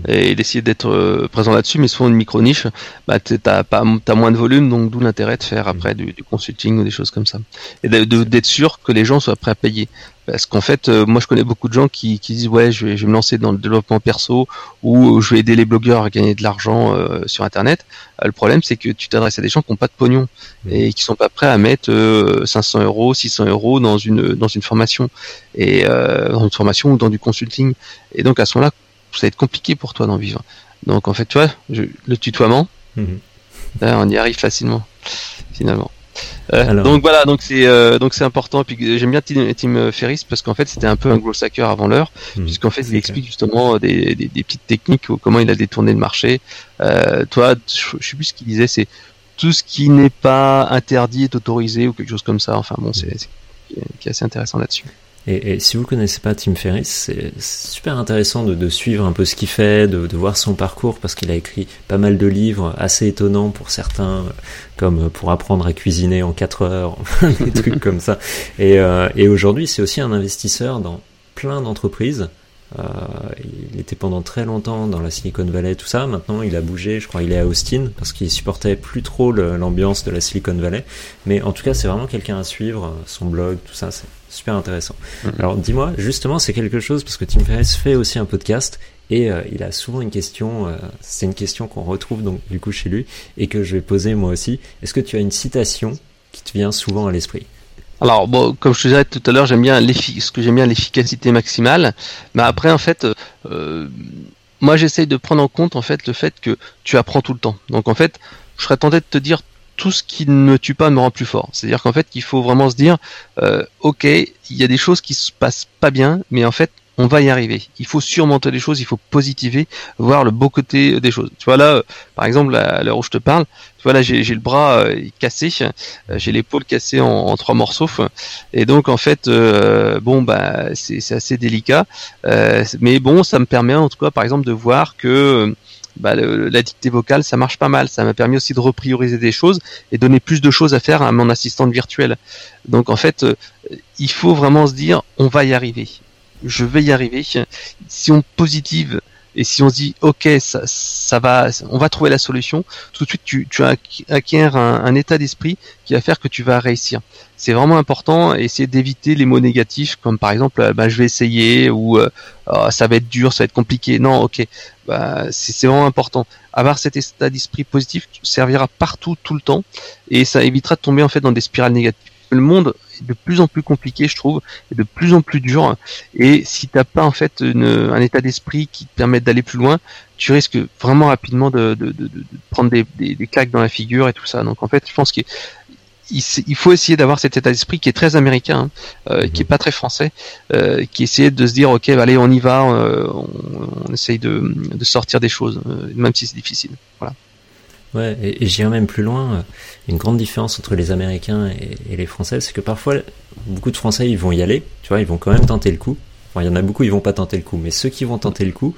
Speaker 6: et d'essayer d'être euh, présent là-dessus. Mais souvent, une micro niche, bah, t'as pas, t'as moins de volume, donc d'où l'intérêt de faire après du, du consulting ou des choses comme ça. Et d'être sûr que les gens soient prêts à payer. Parce qu'en fait, euh, moi, je connais beaucoup de gens qui, qui disent ouais, je vais, je vais me lancer dans le développement perso ou je vais aider les blogueurs à gagner de l'argent euh, sur Internet. Euh, le problème, c'est que tu t'adresses à des gens qui n'ont pas de pognon et qui sont pas prêts à mettre euh, 500 euros, 600 euros dans une dans une formation et euh, dans une formation ou dans du consulting. Et donc à ce moment-là, ça va être compliqué pour toi d'en vivre. Donc en fait, tu vois, je- le tutoiement, là, on y arrive facilement, finalement. Euh, donc voilà, donc c'est euh, donc c'est important. Et puis euh, j'aime bien Tim, Tim Ferriss parce qu'en fait c'était un peu un gros hacker avant l'heure,
Speaker 5: Mhm.
Speaker 6: puisqu'en fait il explique justement des, des, des petites techniques ou comment il a détourné le marché. Euh, toi, je, je sais plus ce qu'il disait, c'est tout ce qui n'est pas interdit est autorisé ou quelque chose comme ça. Enfin bon, c'est c'est- qui est assez intéressant là-dessus.
Speaker 5: Et, et si vous connaissez pas Tim Ferriss, c'est super intéressant de, de suivre un peu ce qu'il fait, de, de voir son parcours, parce qu'il a écrit pas mal de livres assez étonnants pour certains, comme pour apprendre à cuisiner en 4 heures, des trucs comme ça. Et, euh, et aujourd'hui, c'est aussi un investisseur dans plein d'entreprises. Euh, il était pendant très longtemps dans la Silicon Valley, tout ça. Maintenant, il a bougé. Je crois il est à Austin parce qu'il supportait plus trop l'ambiance de la Silicon Valley. Mais en tout cas, c'est vraiment quelqu'un à suivre. Son blog, tout ça, super intéressant. Alors, dis-moi, justement, c'est quelque chose parce que Tim Ferriss fait aussi un podcast et euh, il a souvent une question. euh, c'est une question qu'on retrouve donc du coup chez lui et que je vais poser moi aussi. Est-ce que tu as une citation qui te vient souvent à l'esprit?
Speaker 6: Alors bon, comme je te disais tout à l'heure, j'aime bien l'effi- ce que j'aime bien l'efficacité maximale. Mais après, en fait, euh, moi j'essaye de prendre en compte en fait le fait que tu apprends tout le temps. Donc en fait, je serais tenté de te dire tout ce qui ne me tue pas me rend plus fort. C'est-à-dire qu'en fait, il faut vraiment se dire, euh, ok, il y a des choses qui se passent pas bien, mais en fait, on va y arriver. Il faut surmonter les choses, il faut positiver, voir le beau côté des choses. Tu vois là, euh, par exemple, à l'heure où je te parle, tu vois là, j'ai le bras euh, cassé, euh, j'ai l'épaule cassée en, en trois morceaux, et donc en fait, bon bah c'est assez délicat, mais bon, ça me permet en tout cas, par exemple, de voir que bah, le- la dictée vocale, ça marche pas mal. Ça m'a permis aussi de reprioriser des choses et donner plus de choses à faire à mon assistante virtuelle. Donc en fait, euh, il faut vraiment se dire, on va y arriver. Je vais y arriver. Si on positive et si on se dit, ok, ça, ça va, on va trouver la solution, tout de suite tu, tu acqu- acquiers un, un état d'esprit qui va faire que tu vas réussir. C'est vraiment important, essayer d'éviter les mots négatifs comme par exemple, euh, bah, je vais essayer ou euh, Ah, ça va être dur, ça va être compliqué. Non, ok, bah, c'est vraiment important. Avoir cet état d'esprit positif servira partout, tout le temps, et ça évitera de tomber en fait dans des spirales négatives. Le monde de plus en plus compliqué, je trouve, et de plus en plus dur. Et si t'as pas en fait une- un état d'esprit qui te permet d'aller plus loin, tu risques vraiment rapidement de, de, de, de- de prendre des, des, des claques dans la figure et tout ça. Donc en fait, je pense qu'il il faut essayer d'avoir cet état d'esprit qui est très américain, hein, euh, qui est pas très français, euh, qui essaie de se dire ok, bah, allez, on y va, euh, on, on essaye de, sortir des choses, même si c'est difficile. Voilà.
Speaker 5: Et, j'irai même plus loin. euh, Une grande différence entre les Américains et, les Français, c'est que parfois, beaucoup de Français, ils vont y aller, tu vois, ils vont quand même tenter le coup. Il y en a beaucoup, ils vont pas tenter le coup, mais ceux qui vont tenter le coup,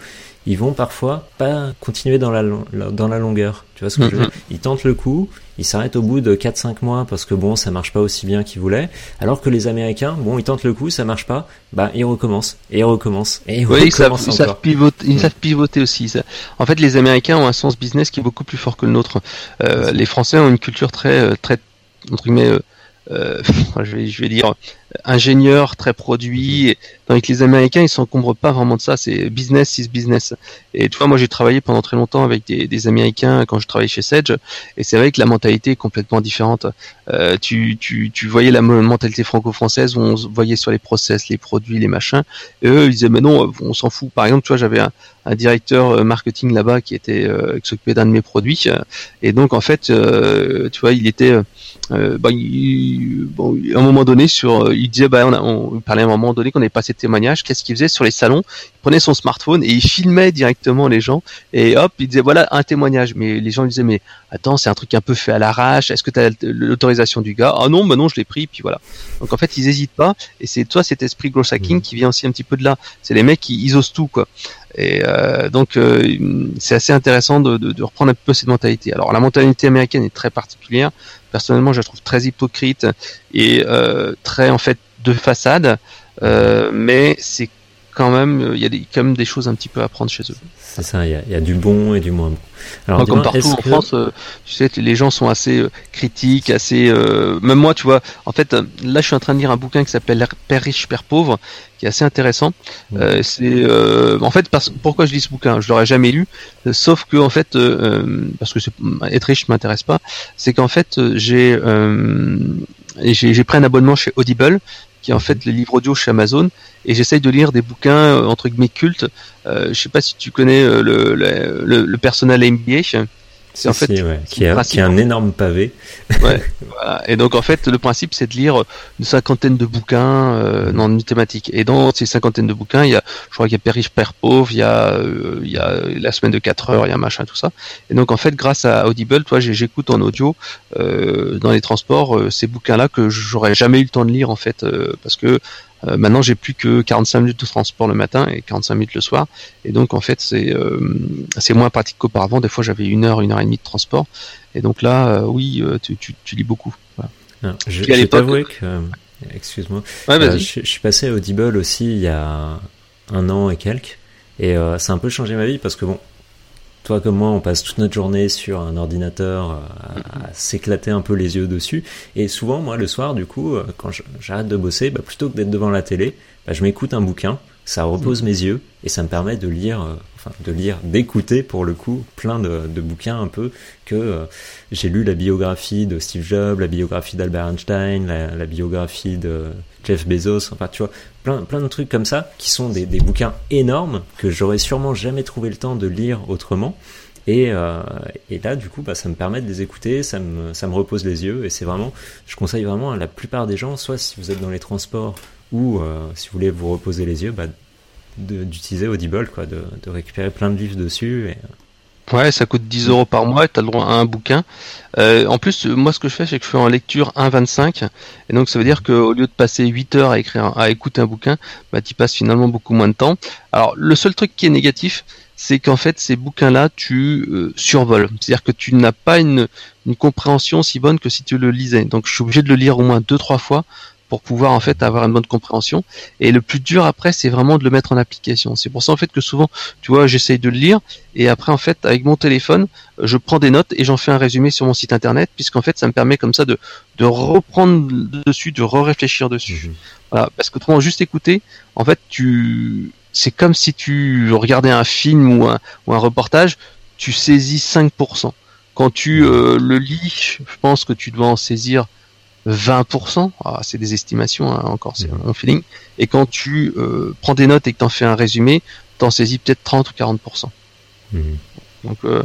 Speaker 5: ils vont parfois pas continuer dans la, dans la longueur. Tu vois ce que je veux dire? Ils tentent le coup, ils s'arrêtent au bout de 4-5 mois parce que bon, ça marche pas aussi bien qu'ils voulaient. Alors que les Américains, bon, ils tentent le coup, ça marche pas, bah ils recommencent, et ils recommencent, et ils
Speaker 6: Oui, ils savent,
Speaker 5: recommencent
Speaker 6: ils savent
Speaker 5: encore.
Speaker 6: pivoter, ils savent pivoter aussi. ça. En fait, les Américains ont un sens business qui est beaucoup plus fort que le nôtre. Euh, les Français ont une culture très, euh, très entre guillemets, euh, euh, je vais, je vais dire ingénieur, très produit. Tandis que les Américains, ils s'encombrent pas vraiment de ça. C'est business is business. Et tu vois, moi, j'ai travaillé pendant très longtemps avec des, des Américains quand je travaillais chez Sedge, et c'est vrai que la mentalité est complètement différente. Euh, tu, tu, tu voyais la mentalité franco-française où on voyait sur les process, les produits, les machins. Et eux, ils disaient, mais non, on s'en fout. Par exemple, tu vois, j'avais un, un directeur euh, marketing là-bas qui était euh, qui s'occupait d'un de mes produits, et donc en fait, euh, tu vois, il était bah, il, bon, à un moment donné, sur, il disait, bah, on, a, on parlait à un moment donné qu'on avait passé de témoignages. Qu'est-ce qu'il faisait sur les salons? Il prenait son smartphone et il filmait directement les gens. Et hop, il disait, voilà un témoignage. Mais les gens lui disaient, mais attends, c'est un truc un peu fait à l'arrache. Est-ce que tu as l'autorisation du gars? Ah non, bah non, je l'ai pris. Puis voilà. Donc en fait, ils hésitent pas. Et c'est toi cet esprit growth hacking mmh. qui vient aussi un petit peu de là. C'est les mecs qui ils osent tout quoi. Et euh, donc euh, c'est assez intéressant de, reprendre un peu cette mentalité. Alors la mentalité américaine est très particulière. Personnellement, je la trouve très hypocrite et euh, très en fait de façade. Mais c'est quand même, il y a des, quand même des choses un petit peu à prendre chez eux.
Speaker 5: C'est ça, il y, a, il y, a, du bon et du moins bon.
Speaker 6: Alors, comme partout en que... France, euh, tu sais, les gens sont assez euh, critiques, assez. Euh, même moi, tu vois, en fait, là, je suis en train de lire un bouquin qui s'appelle Père riche, Père pauvre, qui est assez intéressant. C'est, en fait, parce, pourquoi je lis ce bouquin? Je l'aurais jamais lu, sauf que en fait, parce que être riche m'intéresse pas, c'est qu'en fait, j'ai j'ai pris un abonnement chez Audible qui est en fait le livre audio chez Amazon, et j'essaye de lire des bouquins euh, entre guillemets cultes. Euh, je sais pas si tu connais euh, le, le, le, personnel MBA.
Speaker 5: C'est en fait qui, a, qui, a, un énorme pavé.
Speaker 6: ouais, voilà. Et donc en fait, le principe c'est de lire une cinquantaine de bouquins euh, dans une thématique. Et dans ces cinquantaines de bouquins, il y a, je crois qu'il y a Père riche, Père pauvre, il y a, euh, il y a la semaine de 4 heures, il y a machin, tout ça. Et donc en fait, grâce à Audible, toi, j'écoute en audio euh, dans les transports euh, ces bouquins-là que j'aurais jamais eu le temps de lire en fait, parce que euh, maintenant, j'ai plus que 45 minutes de transport le matin et 45 minutes le soir. Et donc, en fait, c'est euh, moins pratique qu'auparavant. Des fois, j'avais une heure, une heure et demie de transport. Et donc là, euh, oui, tu, tu, tu, lis beaucoup. Voilà.
Speaker 5: Non, je, excuse-moi,
Speaker 6: ouais,
Speaker 5: je, je, suis passé à Audible aussi il y a un an et quelques. Et ça a un peu changé ma vie parce que bon, toi comme moi, on passe toute notre journée sur un ordinateur à, s'éclater un peu les yeux dessus. Et souvent, moi, le soir, du coup, euh, quand j'arrête de bosser, bah, plutôt que d'être devant la télé, bah, je m'écoute un bouquin. Ça repose mes yeux et ça me permet de lire, euh, enfin de lire, d'écouter pour le coup plein de, bouquins un peu que euh, j'ai lu la biographie de Steve Jobs, la biographie d'Albert Einstein, la, biographie de Jeff Bezos, enfin tu vois plein plein de trucs comme ça qui sont des, des bouquins énormes que j'aurais sûrement jamais trouvé le temps de lire autrement. Et, euh, et, là, du coup, bah, ça me permet de les écouter, ça me, ça me repose les yeux, et c'est vraiment, je conseille vraiment à la plupart des gens, soit si vous êtes dans les transports ou euh, si vous voulez vous reposer les yeux, bah, d'utiliser Audible, quoi, de, de, récupérer plein de livres dessus. Et...
Speaker 6: Euh, ouais, ça coûte 10 euros par mois et tu as le droit à un bouquin. Euh, en plus, moi, ce que je fais, c'est que je fais en lecture 1,25. Et donc, ça veut dire qu'au lieu de passer 8 heures à écrire, à écouter un bouquin, bah, tu passes finalement beaucoup moins de temps. Alors, le seul truc qui est négatif, c'est qu'en fait, ces bouquins-là, tu euh, survoles. C'est-à-dire que tu n'as pas une, une compréhension si bonne que si tu le lisais. Donc, je suis obligé de le lire au moins deux, trois fois pour pouvoir en fait avoir une bonne compréhension. Et le plus dur après, c'est vraiment de le mettre en application. C'est pour ça en fait que souvent, tu vois, j'essaye de le lire et après en fait avec mon téléphone, je prends des notes et j'en fais un résumé sur mon site internet puisqu'en fait ça me permet comme ça de de reprendre dessus, de re-réfléchir dessus. Mmh. Voilà, parce que autrement juste écouter, en fait tu c'est comme si tu regardais un film ou un, ou un reportage, tu saisis 5%. Quand tu euh, le lis, je pense que tu dois en saisir 20%, ah, c'est des estimations hein, encore, c'est mon feeling, et quand tu euh, prends des notes et que tu en fais un résumé, tu en saisis peut-être 30 ou 40%. Mmh. Donc euh,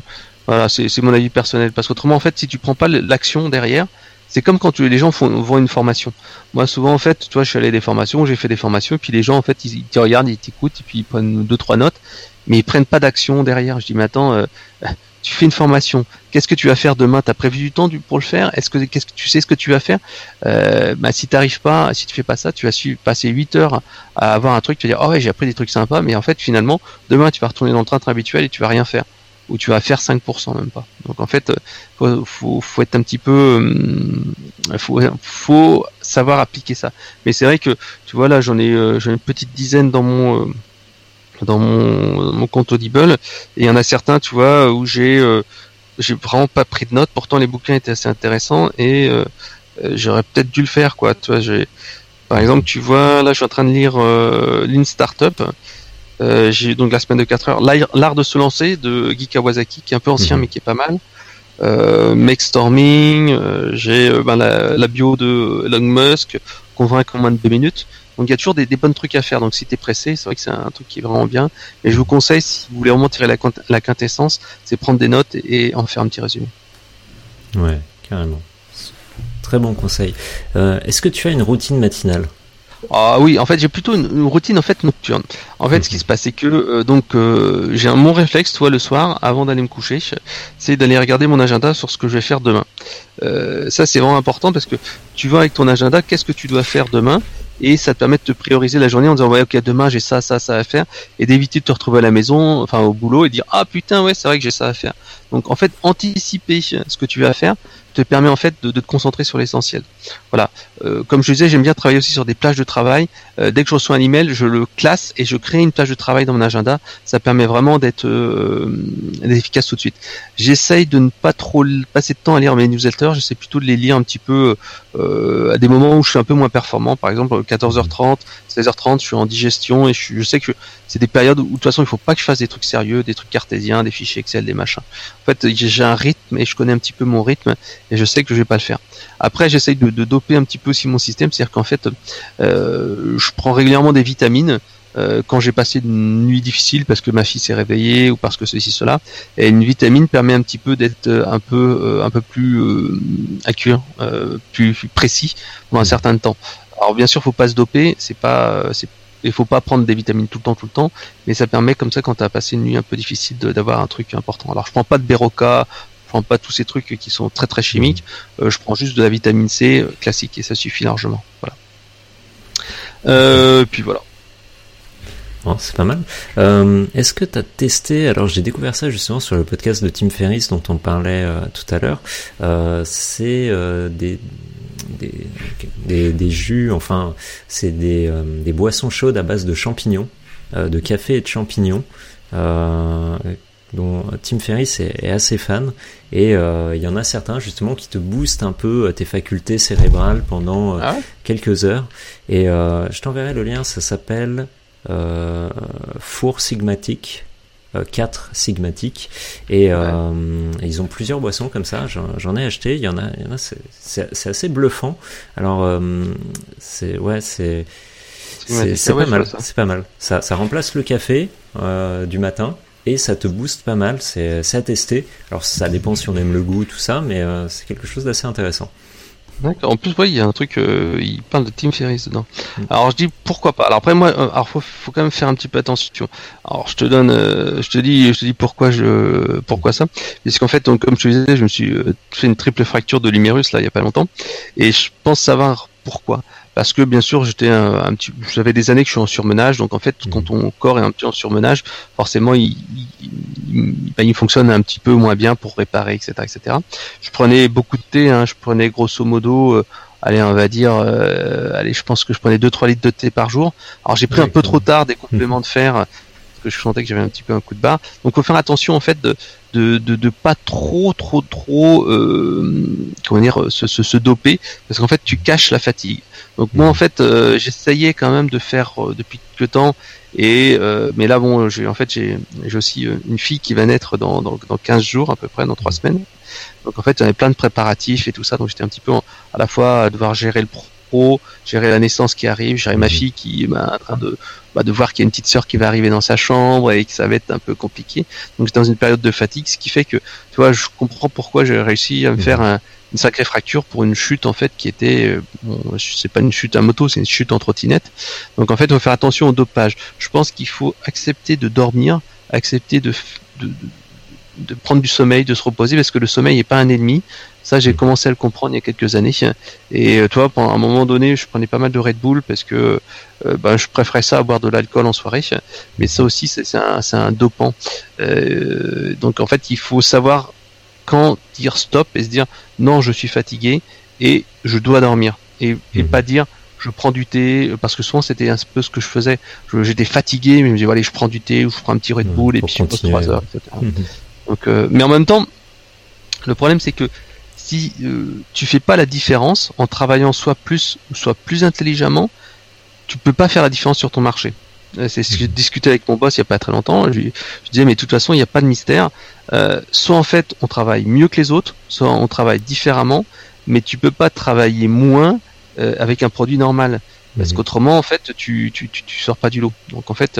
Speaker 6: voilà, c'est mon avis personnel, parce qu'autrement en fait, si tu prends pas l'action derrière, c'est comme quand tu, les gens font, vont une formation. Moi souvent en fait, toi je suis allé à des formations, j'ai fait des formations, et puis les gens en fait, ils, ils te regardent, ils t'écoutent, et puis ils prennent deux trois notes, mais ils prennent pas d'action derrière. Je dis mais attends, euh, tu fais une formation. Qu'est-ce que tu vas faire demain? T'as prévu du temps pour le faire? Est-ce que tu sais ce que tu vas faire? Euh, bah, Si t'arrives pas, si tu fais pas ça, tu vas passer 8 heures à avoir un truc. Tu vas dire oh ouais j'ai appris des trucs sympas, mais en fait finalement demain tu vas retourner dans le train habituel et tu vas rien faire ou tu vas faire 5% même pas. Donc en fait faut, faut, être un petit peu euh, faut, savoir appliquer ça. Mais c'est vrai que tu vois là j'en ai euh, une petite dizaine dans mon euh, dans mon, mon compte Audible et il y en a certains tu vois où j'ai euh, j'ai vraiment pas pris de notes pourtant les bouquins étaient assez intéressants et euh, euh j'aurais peut-être dû le faire quoi tu vois j'ai Par exemple, tu vois, là, je suis en train de lire euh, Lean Startup. Euh, j'ai donc la semaine de 4 heures. L'art de se lancer de Guy Kawasaki, qui est un peu ancien,
Speaker 5: Mhm.
Speaker 6: mais qui est pas mal. Euh, Make Storming. euh, j'ai euh, ben, la, la bio de Elon Musk, convaincre en moins de 2 minutes. Donc il y a toujours des, des bonnes trucs à faire. Donc si t'es pressé, c'est vrai que c'est un truc qui est vraiment bien. Et je vous conseille, si vous voulez vraiment tirer la, la quintessence, c'est prendre des notes et, en faire un petit résumé.
Speaker 5: Ouais, carrément. Très bon conseil. Euh, Est-ce que tu as une routine matinale?
Speaker 6: Ah oui, en fait, j'ai plutôt une, une routine en fait nocturne. En fait, ce qui se passe, c'est que euh, donc euh, j'ai un mon réflexe, toi, le soir, avant d'aller me coucher, c'est d'aller regarder mon agenda sur ce que je vais faire demain. Euh, ça, c'est vraiment important parce que tu vois avec ton agenda, qu'est-ce que tu dois faire demain, et ça te permet de te prioriser la journée en disant ouais, ok, demain j'ai ça, ça, ça à faire, et d'éviter de te retrouver à la maison, enfin au boulot, et dire ah putain ouais, c'est vrai que j'ai ça à faire. Donc en fait, anticiper ce que tu vas faire te permet en fait de, te concentrer sur l'essentiel. Voilà. Euh, comme je disais, j'aime bien travailler aussi sur des plages de travail. Euh, dès que je reçois un email, je le classe et je crée une plage de travail dans mon agenda. Ça permet vraiment d'être euh, efficace tout de suite. J'essaye de ne pas trop passer de temps à lire mes newsletters. J'essaie plutôt de les lire un petit peu à des moments où je suis un peu moins performant. Par exemple, 14h30, 16h30, je suis en digestion et je, suis- je sais que c'est des périodes où de toute façon il faut pas que je fasse des trucs sérieux, des trucs cartésiens, des fichiers Excel, des machins. En fait, j'ai un rythme et je connais un petit peu mon rythme et je sais que je vais pas le faire. Après, j'essaye de, de doper un petit peu aussi mon système, c'est-à-dire qu'en fait, euh, je prends régulièrement des vitamines euh, quand j'ai passé une nuit difficile parce que ma fille s'est réveillée ou parce que ceci cela. Et une vitamine permet un petit peu d'être euh, un peu euh, un peu plus euh, accurate, euh, plus, plus précis pendant un certain temps. Alors bien sûr, faut pas se doper, c'est pas euh, c'est il faut pas prendre des vitamines tout le temps, tout le temps, mais ça permet comme ça quand tu as passé une nuit un peu difficile d'avoir un truc important. Alors je prends pas de Beroca, je prends pas tous ces trucs qui sont très très chimiques, euh, je prends juste de la vitamine C euh, classique et ça suffit largement. Voilà. Euh, puis voilà.
Speaker 5: C'est pas mal. Euh, Est-ce que tu as testé, alors j'ai découvert ça justement sur le podcast de Tim Ferriss dont on parlait euh, tout à l'heure, euh, c'est des, des, des, des jus, enfin c'est des, euh, des boissons chaudes à base de champignons, euh, de café et de champignons, euh, dont Tim Ferriss est, est assez fan, et il y en a certains justement qui te boostent un peu tes facultés cérébrales pendant
Speaker 6: Ah ouais?
Speaker 5: quelques heures, et je t'enverrai le lien, ça s'appelle Four Sigmatic. Euh, 4 sigmatique et euh, ils ont plusieurs boissons comme ça. J'en ai acheté. Il y en a, il y en a c'est- assez bluffant. Alors euh, c'est ouais c'est c'est pas mal. c'est pas mal. Ça ça remplace le café euh, du matin et ça te booste pas mal. C'est c'est à tester. Alors ça dépend si on aime le goût tout ça mais euh, c'est quelque chose d'assez intéressant
Speaker 6: D'accord. En plus, ouais, il y a un truc, euh, il parle de Tim Ferriss dedans. Alors je dis pourquoi pas. Alors après moi, euh, alors faut, faut quand même faire un petit peu attention. Alors je te donne, euh, je te dis, je te dis pourquoi je, pourquoi ça. Parce qu'en fait, donc, comme je te disais, je me suis euh, fait une triple fracture de l'humérus là il y a pas longtemps, et je pense savoir pourquoi. Parce que bien sûr, j'étais un, un petit, j'avais des années que je suis en surmenage, donc en fait,
Speaker 5: Mhm.
Speaker 6: quand ton corps est un petit en surmenage, forcément, il, ben, il fonctionne un petit peu moins bien pour réparer, etc., etc. Je prenais beaucoup de thé, hein, je prenais grosso modo, euh, allez, on va dire, euh, allez, je pense que je prenais 2-3 litres de thé par jour. Alors j'ai pris un peu trop tard des compléments de fer que je sentais que j'avais un petit peu un coup de barre. Donc faut faire attention en fait de de, de, de pas trop trop trop euh, comment dire se, se, se doper parce qu'en fait tu caches la fatigue. Donc moi en fait euh, j'essayais quand même de faire euh, depuis quelque temps et euh, mais là bon j'ai en fait j'ai j'ai aussi une fille qui va naître dans, dans dans 15 jours à peu près dans trois semaines. Donc en fait j'avais plein de préparatifs et tout ça donc j'étais un petit peu en- à la fois à devoir gérer le pro, gérer la naissance qui arrive, gérer ma
Speaker 5: Mhm.
Speaker 6: fille qui est bah, en train de bah, de voir qu'il y a une petite sœur qui va arriver dans sa chambre et que ça va être un peu compliqué. Donc j'étais dans une période de fatigue, ce qui fait que tu vois, je comprends pourquoi j'ai réussi à me
Speaker 5: Mhm.
Speaker 6: faire un- une sacrée fracture pour une chute en fait qui était euh, bon, c'est pas une chute à moto, c'est une chute en trottinette. Donc en fait, il faut faire attention au dopage. Je pense qu'il faut accepter de dormir, accepter de, f- de, de de prendre du sommeil, de se reposer, parce que le sommeil n'est pas un ennemi. Ça, j'ai commencé à le comprendre il y a quelques années. Et euh, toi, pendant un moment donné, je prenais pas mal de Red Bull parce que euh, ben, je préférais ça à boire de l'alcool en soirée. Mais ça aussi, c'est un, dopant. Euh, donc en fait, il faut savoir quand dire stop et se dire non, je suis fatigué et je dois dormir. Et, et
Speaker 5: Mhm.
Speaker 6: pas dire je prends du thé, parce que souvent c'était un peu ce que je faisais. J'étais fatigué, mais je me disais, allez, je prends du thé ou je prends un petit Red
Speaker 5: Ouais,
Speaker 6: Bull et puis je pose
Speaker 5: continuer,
Speaker 6: trois heures,
Speaker 5: ouais.
Speaker 6: etc. Donc, euh, mais en même temps, le problème c'est que si euh, tu fais pas la différence en travaillant soit plus soit plus intelligemment, tu peux pas faire la différence sur ton marché. Euh, c'est ce que j'ai discuté avec mon boss il y a pas très longtemps. Je, lui- je disais mais de toute façon il n'y a pas de mystère. Euh, soit en fait on travaille mieux que les autres, soit on travaille différemment, mais tu peux pas travailler moins euh, avec un produit normal. Parce
Speaker 5: Mhm.
Speaker 6: qu'autrement, en fait, tu, tu, tu, tu sors pas du lot. Donc, en fait,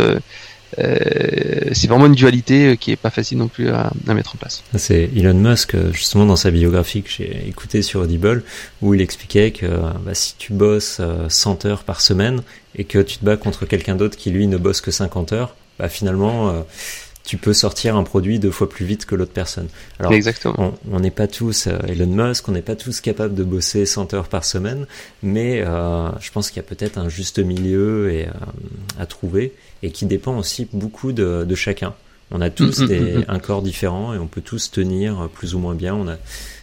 Speaker 6: c'est vraiment une dualité euh, qui est pas facile non plus à, à mettre en place.
Speaker 5: C'est Elon Musk, euh, justement, dans sa biographie que j'ai écoutée sur Audible, où il expliquait que euh, bah, si tu bosses euh, 100 heures par semaine et que tu te bats contre quelqu'un d'autre qui, lui, ne bosse que 50 heures, bah, finalement, euh, tu peux sortir un produit deux fois plus vite que l'autre personne. Alors,
Speaker 6: Exactement.
Speaker 5: on n'est pas tous euh, Elon Musk, on n'est pas tous capables de bosser 100 heures par semaine, mais euh, je pense qu'il y a peut-être un juste milieu et, euh, à trouver et qui dépend aussi beaucoup de, de chacun. On a tous
Speaker 6: Mm, mm,
Speaker 5: des,
Speaker 6: mm,
Speaker 5: un corps différent et on peut tous tenir plus ou moins bien. On a,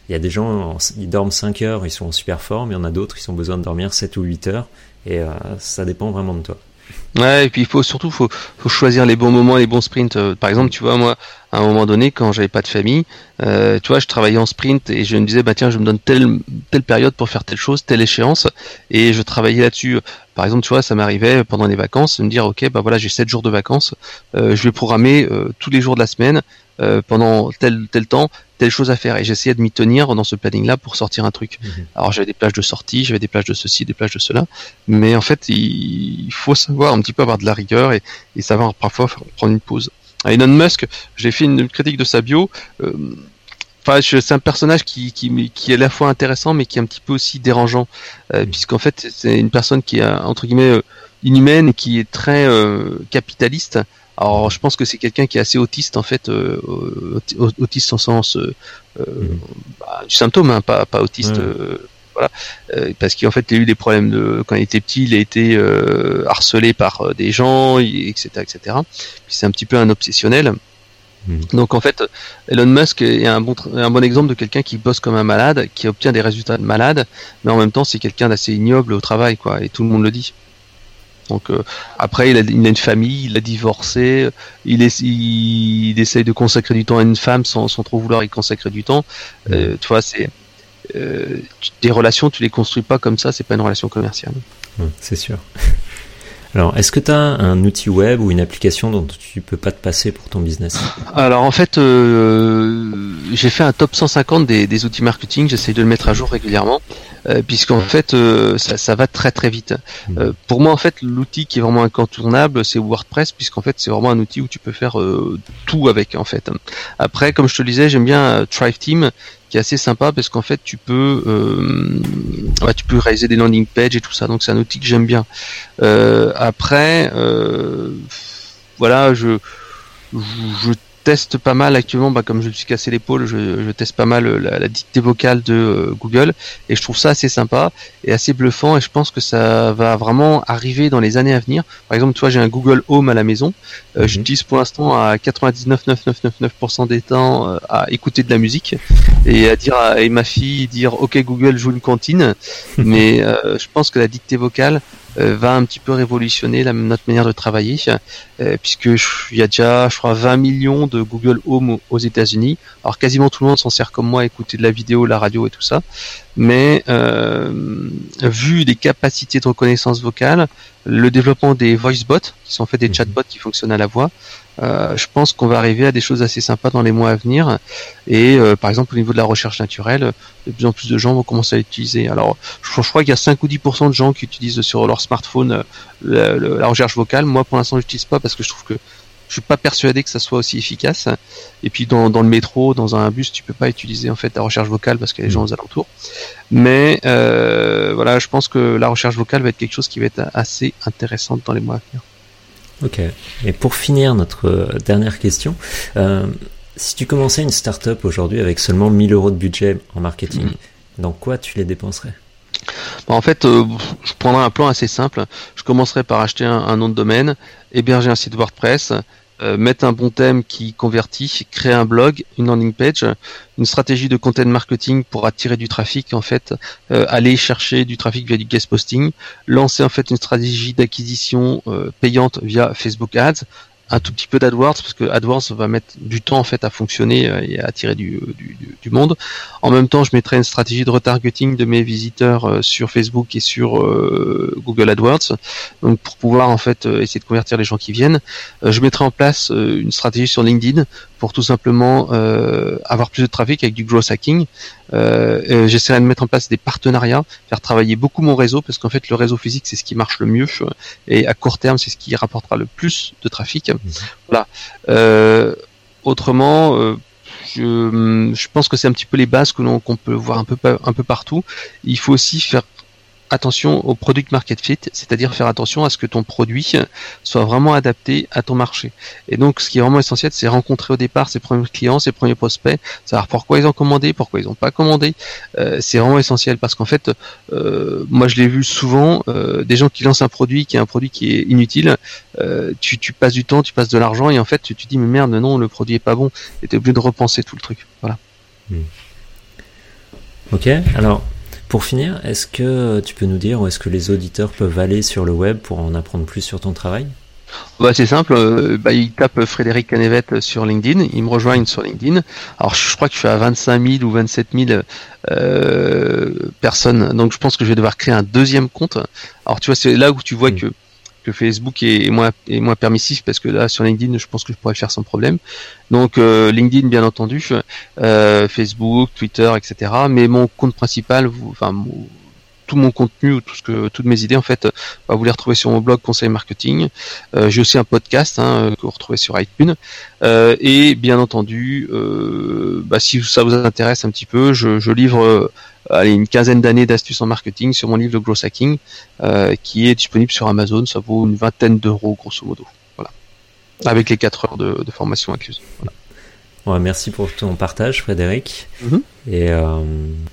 Speaker 5: il y a des gens, en- ils dorment 5 heures, ils sont en super forme, il y en a d'autres, ils ont besoin de dormir 7 ou 8 heures et ça dépend vraiment de toi.
Speaker 6: Ouais, et puis il faut surtout faut, faut choisir les bons moments, les bons sprints. Euh, par exemple, tu vois, moi, à un moment donné, quand j'avais pas de famille, euh, tu vois, je travaillais en sprint et je me disais, bah tiens, je me donne telle telle période pour faire telle chose, telle échéance, et je travaillais là-dessus. Par exemple, tu vois, ça m'arrivait pendant les vacances de me dire, ok, bah voilà, j'ai 7 jours de vacances, euh, je vais programmer euh, tous les jours de la semaine euh, pendant tel tel temps telle chose à faire et j'essayais de m'y tenir dans ce planning là pour sortir un truc.
Speaker 5: Mhm.
Speaker 6: Alors j'avais des plages de sortie, j'avais des plages de ceci, des plages de cela, mais en fait il il faut savoir un petit peu avoir de la rigueur et, et savoir parfois faire- prendre une pause. À Elon Musk, j'ai fait une critique de sa bio. euh, Enfin, c'est un personnage qui, qui, qui est à la fois intéressant, mais qui est un petit peu aussi dérangeant, euh, puisqu'en fait, c'est une personne qui est entre guillemets euh, inhumaine et qui est très euh, capitaliste. Alors, je pense que c'est quelqu'un qui est assez autiste en fait, euh, auti- autiste en sens euh, euh,
Speaker 5: Mhm.
Speaker 6: bah, du symptôme, hein, pas, pas autiste. Voilà, parce qu'en fait, il a eu des problèmes de quand il était petit, il a été harcelé par des gens, etc., etc. Puis c'est un petit peu un obsessionnel.
Speaker 5: Mhm.
Speaker 6: Donc en fait, Elon Musk est un bon, tr- un bon exemple de quelqu'un qui bosse comme un malade, qui obtient des résultats de malade, mais en même temps c'est quelqu'un d'assez ignoble au travail, quoi, et tout le monde le dit. Donc euh, après, il a, il a une famille, il a divorcé, il, est, il, il essaye de consacrer du temps à une femme sans, sans trop vouloir y consacrer du temps. Euh, tu vois, c'est euh, des relations, tu les construis pas comme ça, c'est pas une relation commerciale.
Speaker 5: Ouais, c'est sûr. Alors, est-ce que tu as un outil web ou une application dont tu peux pas te passer pour ton business?
Speaker 6: Alors en fait, euh, j'ai fait un top 150 des, des outils marketing. J'essaye de le mettre à jour régulièrement, euh, puisqu'en fait, euh, ça, ça va très très vite. Euh, pour moi, en fait, l'outil qui est vraiment incontournable, c'est WordPress, puisqu'en fait, c'est vraiment un outil où tu peux faire tout avec. En fait. Après, comme je te le disais, j'aime bien Thrive Team, qui est assez sympa parce qu'en fait, tu peux, euh, tu peux réaliser des landing pages et tout ça. Donc, c'est un outil que j'aime bien. Euh, après, euh, voilà, je, je teste pas mal actuellement, bah, comme je me suis cassé l'épaule, je, je teste pas mal euh, la, la dictée vocale de euh, Google et je trouve ça assez sympa et assez bluffant et je pense que ça va vraiment arriver dans les années à venir. Par exemple, tu vois, j'ai un Google Home à la maison, euh,
Speaker 5: Mhm.
Speaker 6: j'utilise pour l'instant à 99,9999% des temps euh, à écouter de la musique et à dire à et ma fille dire OK Google joue une cantine, mais je pense que la dictée vocale va un petit peu révolutionner la, notre manière de travailler, euh, puisque il y a déjà, je crois, 20 millions de Google Home aux- États-Unis. Alors quasiment tout le monde s'en sert comme moi, à écouter de la vidéo, la radio et tout ça. Mais euh, vu les capacités de reconnaissance vocale, le développement des voice bots, qui sont en fait des
Speaker 5: Mhm.
Speaker 6: chatbots qui fonctionnent à la voix, euh, je pense qu'on va arriver à des choses assez sympas dans les mois à venir. Et euh, par exemple, au niveau de la recherche naturelle, de plus en plus de gens vont commencer à l'utiliser. Alors, je, crois qu'il y a 5 ou 10% de gens qui utilisent sur leur smartphone euh, la recherche vocale. Moi, pour l'instant, je l'utilise pas parce que je trouve que je suis pas persuadé que ça soit aussi efficace. Et puis dans, le métro, dans un bus, tu peux pas utiliser en fait la recherche vocale parce qu'il y a les gens aux alentours. Mais euh, voilà, je pense que la recherche vocale va être quelque chose qui va être assez intéressante dans les mois à venir.
Speaker 5: Ok. Et pour finir notre euh, dernière question, euh, si tu commençais une startup aujourd'hui avec seulement 1000 euros de budget en marketing,
Speaker 6: Mhm.
Speaker 5: dans quoi tu les dépenserais?
Speaker 6: Bon, en fait, euh, je prendrai un plan assez simple. Je commencerai par acheter un, un nom de domaine, héberger un site WordPress, euh, mettre un bon thème qui convertit, créer un blog, une landing page, une stratégie de content marketing pour attirer du trafic, en fait, euh, aller chercher du trafic via du guest posting, lancer en fait une stratégie d'acquisition euh, payante via Facebook Ads, un tout petit peu d'AdWords parce que AdWords va mettre du temps en fait à fonctionner euh, et à attirer du, du, du monde. En même temps, je mettrai une stratégie de retargeting de mes visiteurs euh, sur Facebook et sur euh, Google AdWords, donc pour pouvoir en fait essayer de convertir les gens qui viennent. je mettrai en place une stratégie sur LinkedIn pour tout simplement avoir plus de trafic avec du growth hacking. J'essaierai de mettre en place des partenariats, faire travailler beaucoup mon réseau parce qu'en fait le réseau physique c'est ce qui marche le mieux et à court terme c'est ce qui rapportera le plus de trafic. Voilà. Euh, autrement, euh, je, pense que c'est un petit peu les bases que qu'on peut voir un peu partout. Il faut aussi faire attention au product market fit, c'est-à-dire faire attention à ce que ton produit soit vraiment adapté à ton marché. Et donc, ce qui est vraiment essentiel, c'est rencontrer au départ ses premiers clients, ses premiers prospects, savoir pourquoi ils ont commandé, pourquoi ils n'ont pas commandé. Euh, c'est vraiment essentiel parce qu'en fait, euh, moi, je l'ai vu souvent, euh, des gens qui lancent un produit qui est un produit qui est inutile. tu, tu passes du temps, tu passes de l'argent et en fait, tu te dis mais merde, non, le produit est pas bon. Et t'es obligé de repenser tout le truc. Voilà. Hmm.
Speaker 5: Ok, alors pour finir, est-ce que tu peux nous dire où est-ce que les auditeurs peuvent aller sur le web pour en apprendre plus sur ton travail?
Speaker 6: Bah, c'est simple, euh, bah, ils tapent Frédéric Canevette sur LinkedIn, ils me rejoignent sur LinkedIn. Alors je crois que je suis à 25 000 ou 27 000 euh, personnes, donc je pense que je vais devoir créer un deuxième compte. Alors tu vois, c'est là où tu vois hmm. que que Facebook est moins est permissif parce que là sur LinkedIn je pense que je pourrais le faire sans problème. Donc euh, LinkedIn bien entendu euh, Facebook Twitter etc mais mon compte principal enfin tout mon contenu ou tout ce que toutes mes idées en fait bah, vous les retrouvez sur mon blog conseil marketing. Euh, j'ai aussi un podcast hein, que vous retrouvez sur iTunes. Et bien entendu bah, si ça vous intéresse un petit peu je livre allez, une quinzaine d'années d'astuces en marketing sur mon livre de Growth Hacking, euh, qui est disponible sur Amazon. Ça vaut une vingtaine d'euros, grosso modo. Voilà. Avec les 4 heures de, formation incluses.
Speaker 5: Voilà. merci pour ton partage, Frédéric. Mm-hmm. Et euh,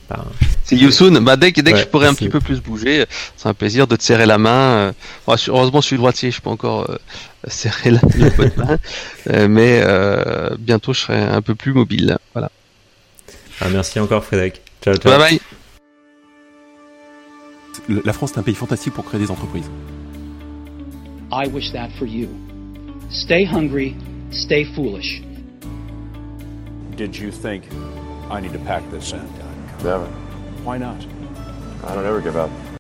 Speaker 6: bah, c'est you soon. Bah, dès que, dès que je pourrai un petit peu plus bouger, c'est un plaisir de te serrer la main. Euh, heureusement, je suis droitier, je peux encore euh, serrer la, main, euh, mais bientôt, je serai un peu plus mobile. Voilà.
Speaker 5: Ah, merci encore, Frédéric.
Speaker 6: Ciao, ciao. Bye bye.
Speaker 1: La France est un pays fantastique pour créer des entreprises.
Speaker 2: I wish that for you. Stay hungry, stay foolish.
Speaker 3: Did you think I need to pack this in?
Speaker 4: Never.
Speaker 3: Why not?
Speaker 4: I don't ever give up.